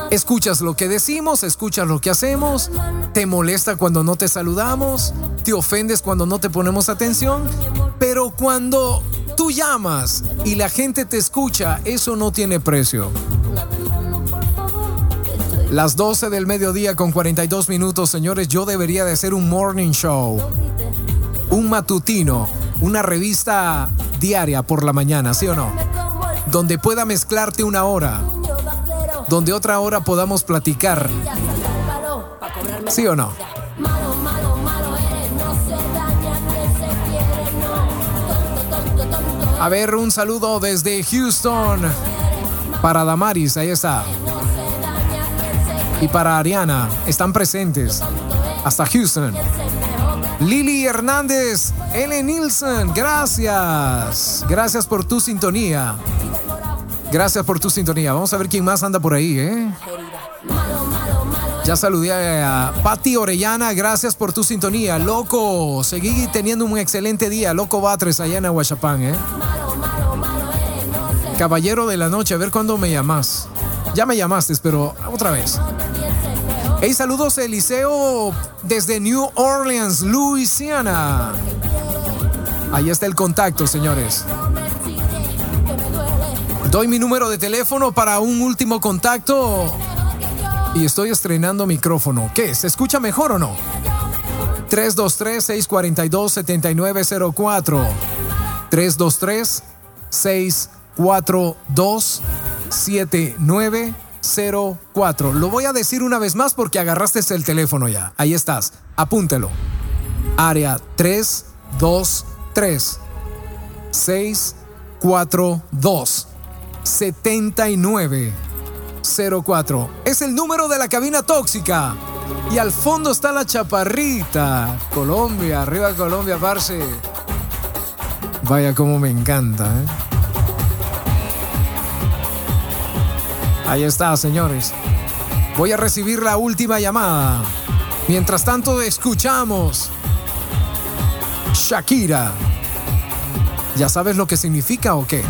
Escuchas lo que decimos, escuchas lo que hacemos, te molesta cuando no te saludamos, te ofendes cuando no te ponemos atención, pero cuando tú llamas y la gente te escucha, eso no tiene precio. Las 12 del mediodía con 42 minutos, señores, yo debería de hacer un morning show, un matutino, una revista diaria por la mañana, ¿sí o no? Donde pueda mezclarte una hora, donde otra hora podamos platicar, ¿sí o no? A ver, un saludo desde Houston para Damaris, ahí está. Y para Ariana, están presentes. Hasta Houston. Lili Hernández, L. Nielsen, gracias. Gracias por tu sintonía. Gracias por tu sintonía. Vamos a ver quién más anda por ahí, ¿eh? Ya saludé a Patti Orellana, gracias por tu sintonía. Loco, seguí teniendo un excelente día. Loco Batres allá en Aguachapán, ¿eh? Caballero de la noche, a ver cuándo me llamas. Ya me llamaste, pero otra vez. Hey, saludos Eliseo desde New Orleans, Louisiana. Ahí está el contacto, señores. Doy mi número de teléfono para un último contacto. Y estoy estrenando micrófono. ¿Qué? ¿Se escucha mejor o no? 323-642-7904. 323-642-7904. Lo voy a decir una vez más porque agarraste el teléfono ya. Ahí estás. Apúntelo. Área 323 642 79 04. Es el número de la cabina tóxica. Y al fondo está la chaparrita. Colombia, arriba Colombia, parce. Vaya como me encanta, ¿eh? Ahí está, señores. Voy a recibir la última llamada. Mientras tanto, escuchamos Shakira. ¿Ya sabes lo que significa o qué?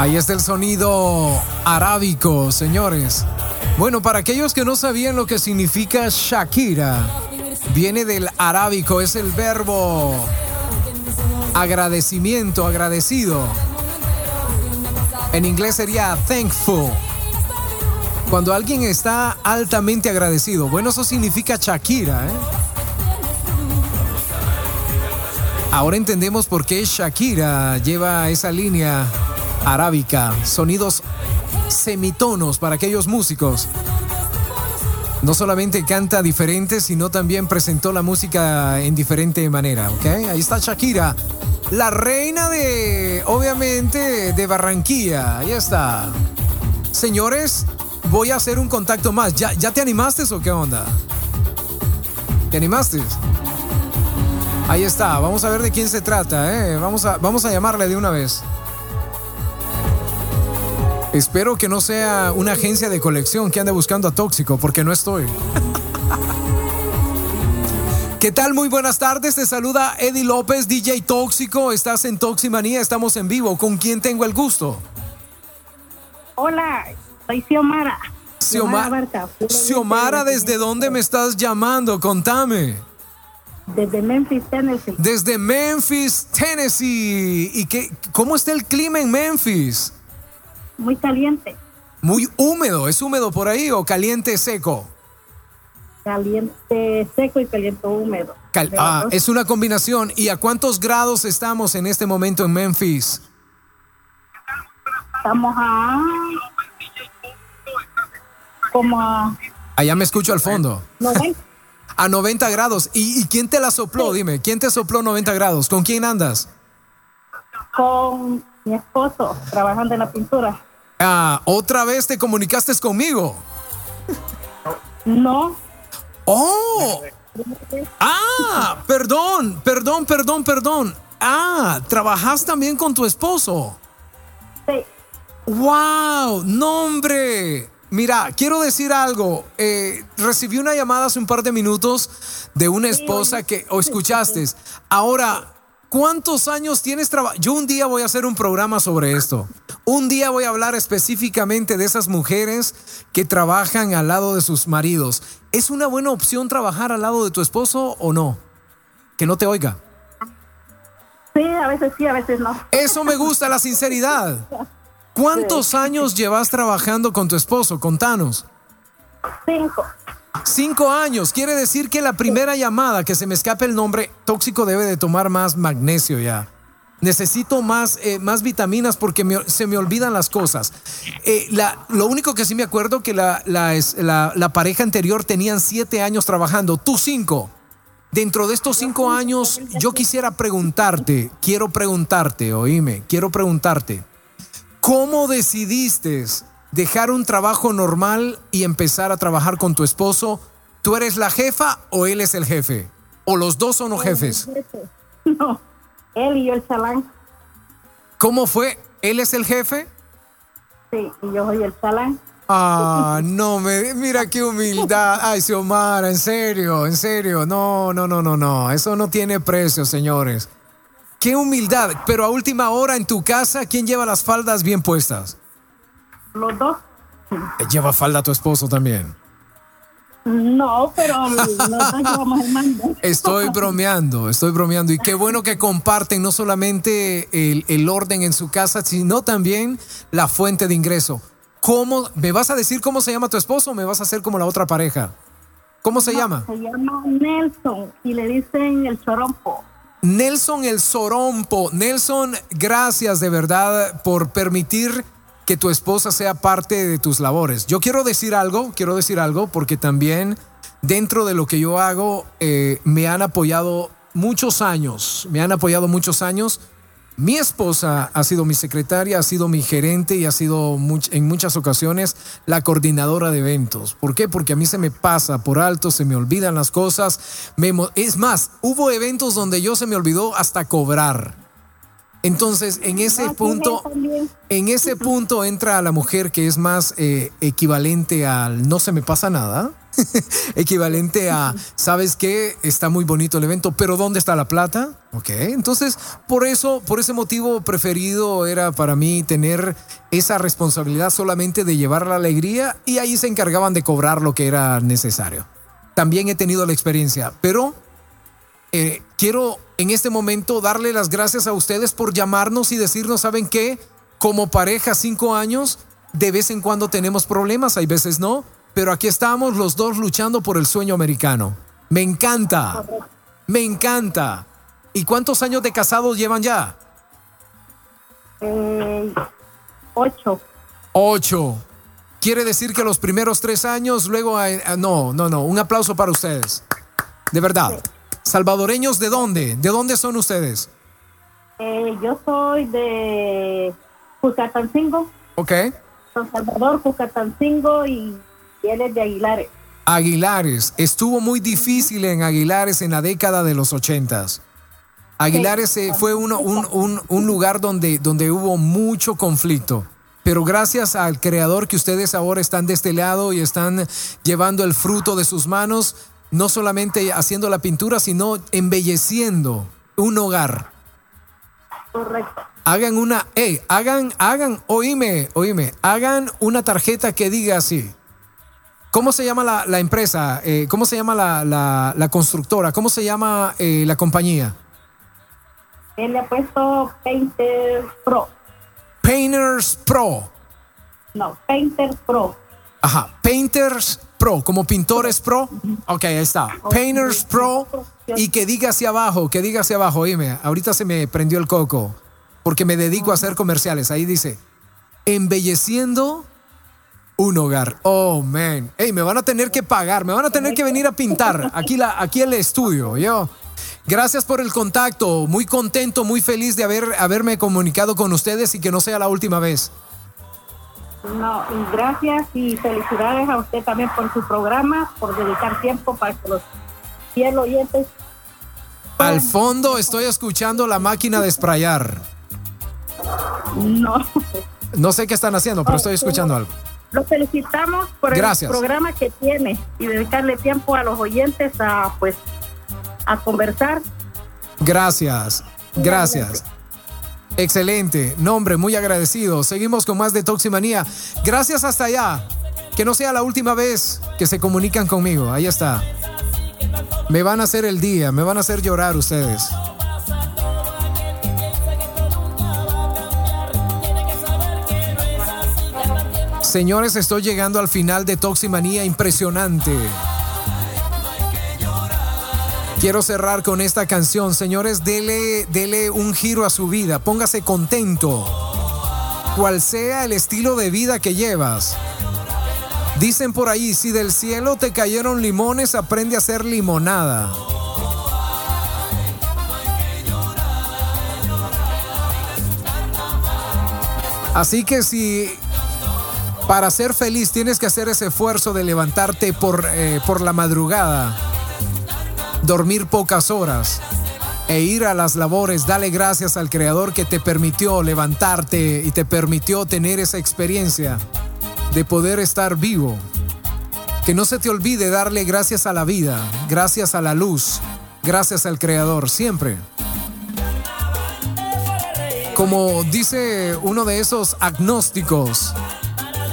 Ahí está el sonido arábico, señores. Bueno, para aquellos que no sabían lo que significa Shakira, viene del arábico, es el verbo agradecimiento, agradecido. En inglés sería thankful. Cuando alguien está altamente agradecido. Bueno, eso significa Shakira. ¿eh? Ahora entendemos por qué Shakira lleva esa línea arábica, sonidos semitonos para aquellos músicos. No solamente canta diferente, sino también presentó la música en diferente manera, ¿ok? Ahí está Shakira, la reina de, obviamente, de Barranquilla. Ahí está. Señores, voy a hacer un contacto más. ¿Ya, ya te animaste o qué onda? ¿Te animaste? Ahí está, vamos a ver de quién se trata, ¿eh? Vamos a, vamos a llamarle de una vez. Espero que no sea una agencia de colección que ande buscando a Tóxico, porque no estoy. ¿Qué tal? Muy buenas tardes. Te saluda Eddie López, DJ Tóxico. Estás en Toximanía, estamos en vivo. ¿Con quién tengo el gusto? Hola, soy Xiomara. Xioma- Barca. Xiomara, ¿desde dónde me estás llamando? Contame. Desde Memphis, Tennessee. Desde Memphis, Tennessee. ¿Y qué, cómo está el clima en Memphis? Muy caliente. Muy húmedo. ¿Es húmedo por ahí o caliente seco? Caliente seco y caliente húmedo. Cal- ah, es una combinación. ¿Y a cuántos grados estamos en este momento en Memphis? Estamos a. Como a Allá me escucho al fondo. 90. A 90 grados. ¿Y, y quién te la sopló? Dime, ¿quién te sopló 90 grados? ¿Con quién andas? con mi esposo trabajando en la pintura. Ah, ¿otra vez te comunicaste conmigo? No. ¡Oh! Ah, perdón, perdón, perdón, perdón. Ah, ¿trabajas también con tu esposo? Sí. ¡Wow! ¡No, hombre! Mira, quiero decir algo. Eh, recibí una llamada hace un par de minutos de una esposa que, o escuchaste. Ahora, ¿cuántos años tienes trabajando? Yo un día voy a hacer un programa sobre esto. Un día voy a hablar específicamente de esas mujeres que trabajan al lado de sus maridos. ¿Es una buena opción trabajar al lado de tu esposo o no? Que no te oiga. Sí, a veces sí, a veces no. Eso me gusta, la sinceridad. ¿Cuántos años llevas trabajando con tu esposo? Contanos. Cinco. Cinco años. Quiere decir que la primera llamada, que se me escape el nombre, tóxico debe de tomar más magnesio ya. Necesito más, eh, más vitaminas porque se me olvidan las cosas. Eh, la- lo único que sí me acuerdo que la, la- la pareja anterior tenían siete años trabajando, tú cinco. Dentro de estos cinco años, yo quisiera preguntarte, quiero preguntarte, oíme, quiero preguntarte, ¿cómo decidiste dejar un trabajo normal y empezar a trabajar con tu esposo? ¿Tú eres la jefa o él es el jefe? ¿O los dos son los jefes? No, él y yo el chalán. ¿Cómo fue? ¿Él es el jefe? Sí, y yo soy el chalán. Ah, no, me, mira qué humildad. Ay, Xiomara, en serio, en serio. No, no, no, no, no. Eso no tiene precio, señores. Qué humildad. Pero a última hora en tu casa, ¿quién lleva las faldas bien puestas? Los dos. Eh, Lleva falda tu esposo también. No, pero los dos llevamos el mando. Estoy bromeando, estoy bromeando. Y qué bueno que comparten no solamente el, el orden en su casa, sino también la fuente de ingreso. ¿Cómo, ¿Me vas a decir cómo se llama tu esposo o me vas a hacer como la otra pareja? ¿Cómo se llama? Se llama Nelson y le dicen el chorompo. Nelson el Sorompo. Nelson, gracias de verdad por permitir que tu esposa sea parte de tus labores. Yo quiero decir algo, quiero decir algo, porque también dentro de lo que yo hago eh, me han apoyado muchos años, me han apoyado muchos años. Mi esposa ha sido mi secretaria, ha sido mi gerente y ha sido en muchas ocasiones la coordinadora de eventos. ¿Por qué? Porque a mí se me pasa por alto, se me olvidan las cosas. Es más, hubo eventos donde yo se me olvidó hasta cobrar. Entonces, en ese punto, en ese punto entra la mujer que es más eh, equivalente al no se me pasa nada, equivalente a, ¿sabes qué? Está muy bonito el evento, pero ¿dónde está la plata? Ok, entonces por eso, por ese motivo preferido era para mí tener esa responsabilidad solamente de llevar la alegría y ahí se encargaban de cobrar lo que era necesario. También he tenido la experiencia, pero eh, quiero en este momento darle las gracias a ustedes por llamarnos y decirnos, ¿saben qué? Como pareja, cinco años, de vez en cuando tenemos problemas, hay veces no, pero aquí estamos los dos luchando por el sueño americano. Me encanta, me encanta. ¿Y cuántos años de casados llevan ya? Eh, ocho. Ocho. Quiere decir que los primeros tres años, luego... hay- ah, no, no, no. Un aplauso para ustedes. De verdad. ¿Salvadoreños de dónde? ¿De dónde son ustedes? Eh, yo soy de Cucatancingo, Ok. San Salvador, Cucatancingo y, y él es de Aguilares. Aguilares. Estuvo muy difícil en Aguilares en la década de los ochentas. Aguilares eh, fue uno- un, un- un lugar donde, donde hubo mucho conflicto. Pero gracias al creador que ustedes ahora están de este lado y están llevando el fruto de sus manos, no solamente haciendo la pintura, sino embelleciendo un hogar. Correcto. Hagan una, hey, hagan, hagan, oíme, oíme, hagan una tarjeta que diga así. ¿Cómo se llama la, la empresa? Eh, ¿Cómo se llama la, la- la constructora? ¿Cómo se llama eh, la compañía? Él le ha puesto Painter Pro. Painters Pro. No, Painter Pro. Ajá, Painters Pro, como pintores pro. Ok, ahí está. Painters Pro y que diga hacia abajo, que diga hacia abajo. Oíme, ahorita se me prendió el coco porque me dedico a hacer comerciales. Ahí dice, embelleciendo un hogar. Oh, man. Hey, me van a tener que pagar, me van a tener que venir a pintar aquí, la, aquí el estudio, yo. Gracias por el contacto, muy contento, muy feliz de haber, haberme comunicado con ustedes y que no sea la última vez. No, y gracias y felicidades a usted también por su programa, por dedicar tiempo para que los fieles oyentes. Al fondo estoy escuchando la máquina de sprayar. No. No sé qué están haciendo, pero estoy escuchando algo. Lo felicitamos por Gracias. el programa que tiene y dedicarle tiempo a los oyentes a pues a conversar. Gracias, gracias. Excelente, nombre, muy agradecido. Seguimos con más de Toximanía. Gracias hasta allá. Que no sea la última vez que se comunican conmigo. Ahí está. Me van a hacer el día, me van a hacer llorar ustedes. Señores, estoy llegando al final de Toximanía impresionante. Quiero cerrar con esta canción. Señores, dele, dele un giro a su vida. Póngase contento. Cual sea el estilo de vida que llevas. Dicen por ahí, si del cielo te cayeron limones, aprende a hacer limonada. Así que si para ser feliz tienes que hacer ese esfuerzo de levantarte por, eh, por la madrugada, dormir pocas horas e ir a las labores, dale gracias al Creador que te permitió levantarte y te permitió tener esa experiencia de poder estar vivo. Que no se te olvide darle gracias a la vida, gracias a la luz, gracias al Creador, siempre. Como dice uno de esos agnósticos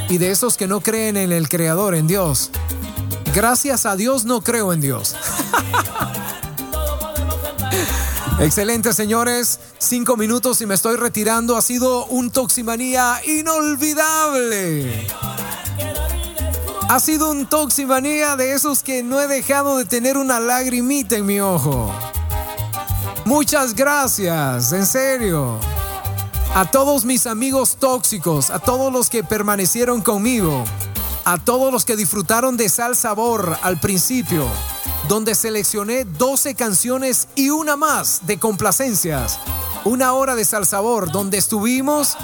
y de esos que no creen en el Creador, en Dios, gracias a Dios no creo en Dios. Excelente, señores. Cinco minutos y me estoy retirando. Ha sido un Toximanía inolvidable. Ha sido un Toximanía de esos que no he dejado de tener una lagrimita en mi ojo. Muchas gracias, en serio. A todos mis amigos tóxicos, a todos los que permanecieron conmigo, a todos los que disfrutaron de Sal Sabor al principio, donde seleccioné 12 canciones y una más de complacencias. Una hora de Sal Sabor, donde estuvimos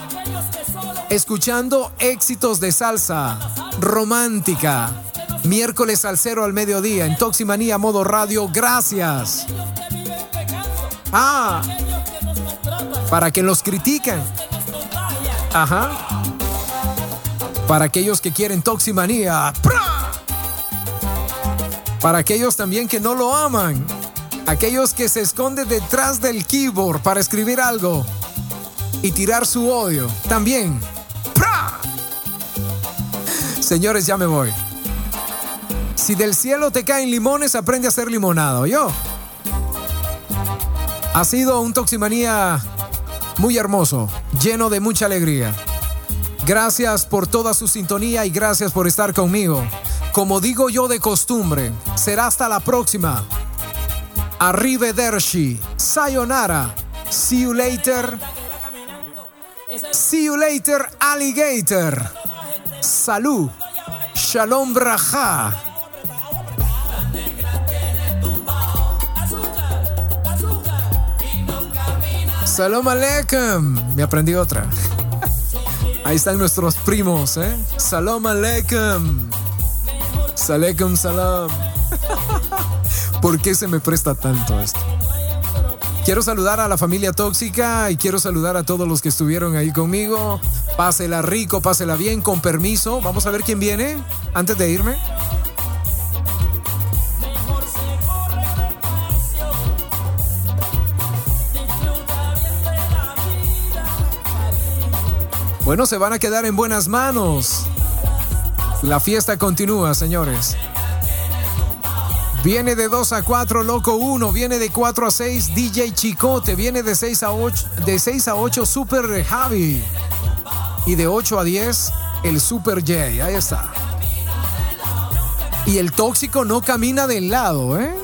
escuchando éxitos de salsa romántica. Miércoles salsero al mediodía en Toximanía Modo Radio. Gracias. Ah, para que los critican. Ajá. Para aquellos que quieren Toximanía. ¡Pra! Para aquellos también que no lo aman. Aquellos que se esconden detrás del keyboard para escribir algo y tirar su odio. También. ¡Pra! Señores, ya me voy. Si del cielo te caen limones, aprende a hacer limonado. Yo. Ha sido un Toximanía muy hermoso, lleno de mucha alegría. Gracias por toda su sintonía y gracias por estar conmigo. Como digo yo de costumbre, será hasta la próxima. Arrivederci, sayonara, see you later. See you later, alligator. Salud, shalom braja. Salam aleikum. Me aprendí otra. Ahí están nuestros primos, ¿eh? Salam aleikum. Saleikum salam. ¿Por qué se me presta tanto esto? Quiero saludar a la familia tóxica y quiero saludar a todos los que estuvieron ahí conmigo. Pásela rico, pásela bien, con permiso. Vamos a ver quién viene antes de irme. Bueno, se van a quedar en buenas manos. La fiesta continúa, señores. Viene de 2 a 4, Loco 1. Viene de 4 a 6, DJ Chicote. Viene de 6 a 8, de 6 a 8 Super Javi. Y de 8 a 10, el Super J. Ahí está. Y el tóxico no camina del lado, ¿eh?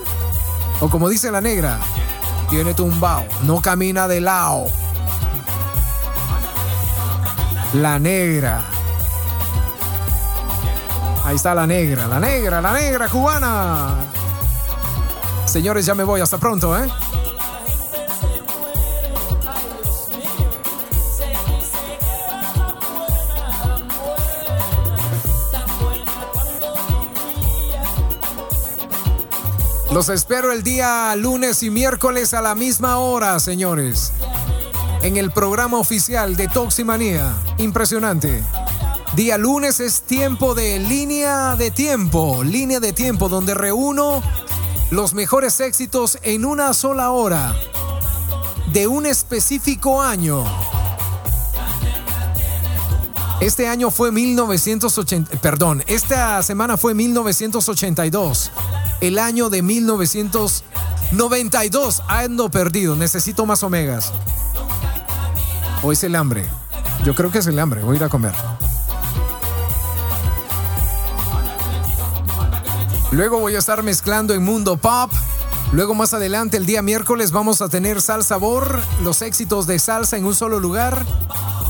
O como dice la negra, tiene tumbao, no camina de lado. La negra. Ahí está la negra, la negra, la negra cubana. Señores, ya me voy. Hasta pronto, ¿eh? Los espero el día lunes y miércoles a la misma hora, señores. En el programa oficial de Toximanía. Impresionante. Día lunes es tiempo de línea de tiempo. Línea de tiempo donde reúno los mejores éxitos en una sola hora. De un específico año. Este año fue 1980, perdón, esta semana fue 1982, el año de 1992. Ando perdido, necesito más omegas. O es el hambre. Yo creo que es el hambre, voy a ir a comer. Luego voy a estar mezclando en Mundo Pop. Luego más adelante, el día miércoles, vamos a tener Sal Sabor, los éxitos de salsa en un solo lugar.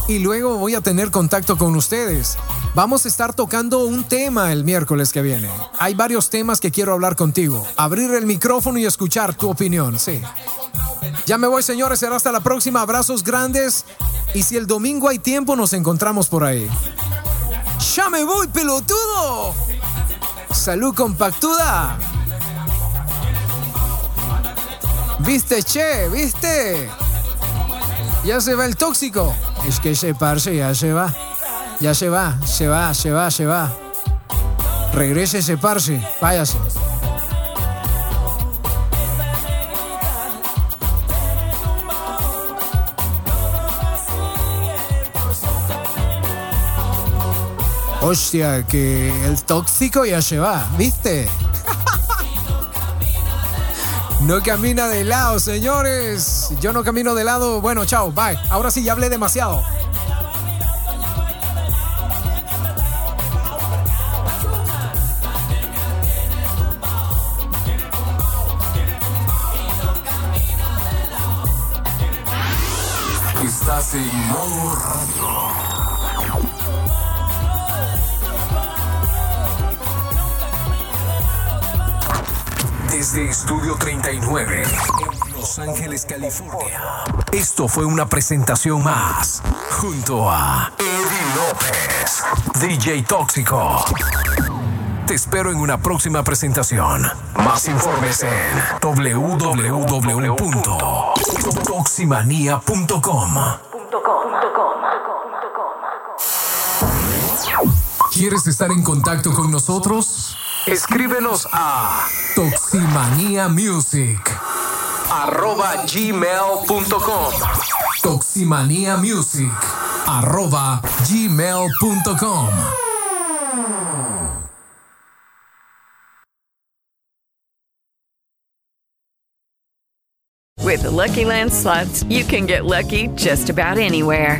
Y luego voy a tener contacto con ustedes. Vamos a estar tocando un tema el miércoles que viene. Hay varios temas que quiero hablar contigo. Abrir el micrófono y escuchar tu opinión, sí. Ya me voy, señores. Será hasta la próxima. Abrazos grandes. Y si el domingo hay tiempo, nos encontramos por ahí. ¡Ya me voy, pelotudo! Salud compactuda. ¿Viste, che? ¿Viste? Ya se va el tóxico. Es que ese parce ya se va. Ya se va, se va, se va, se va. Regrese ese parce, váyase. Hostia, que el tóxico ya se va, ¿viste? No camina de lado, señores. Yo no camino de lado. Bueno, chao, bye. Ahora sí, ya hablé demasiado. Estás en modo. Desde Estudio 39, en Los Ángeles, California. Esto fue una presentación más, junto a Eddie López, DJ Tóxico. Te espero en una próxima presentación. Más informes en www.toximanía.com. ¿Quieres estar en contacto con nosotros? Escríbenos a toximaniamusic arroba gmail.com toximaniamusic arroba gmail.com With the Lucky Land slots, you can get lucky just about anywhere.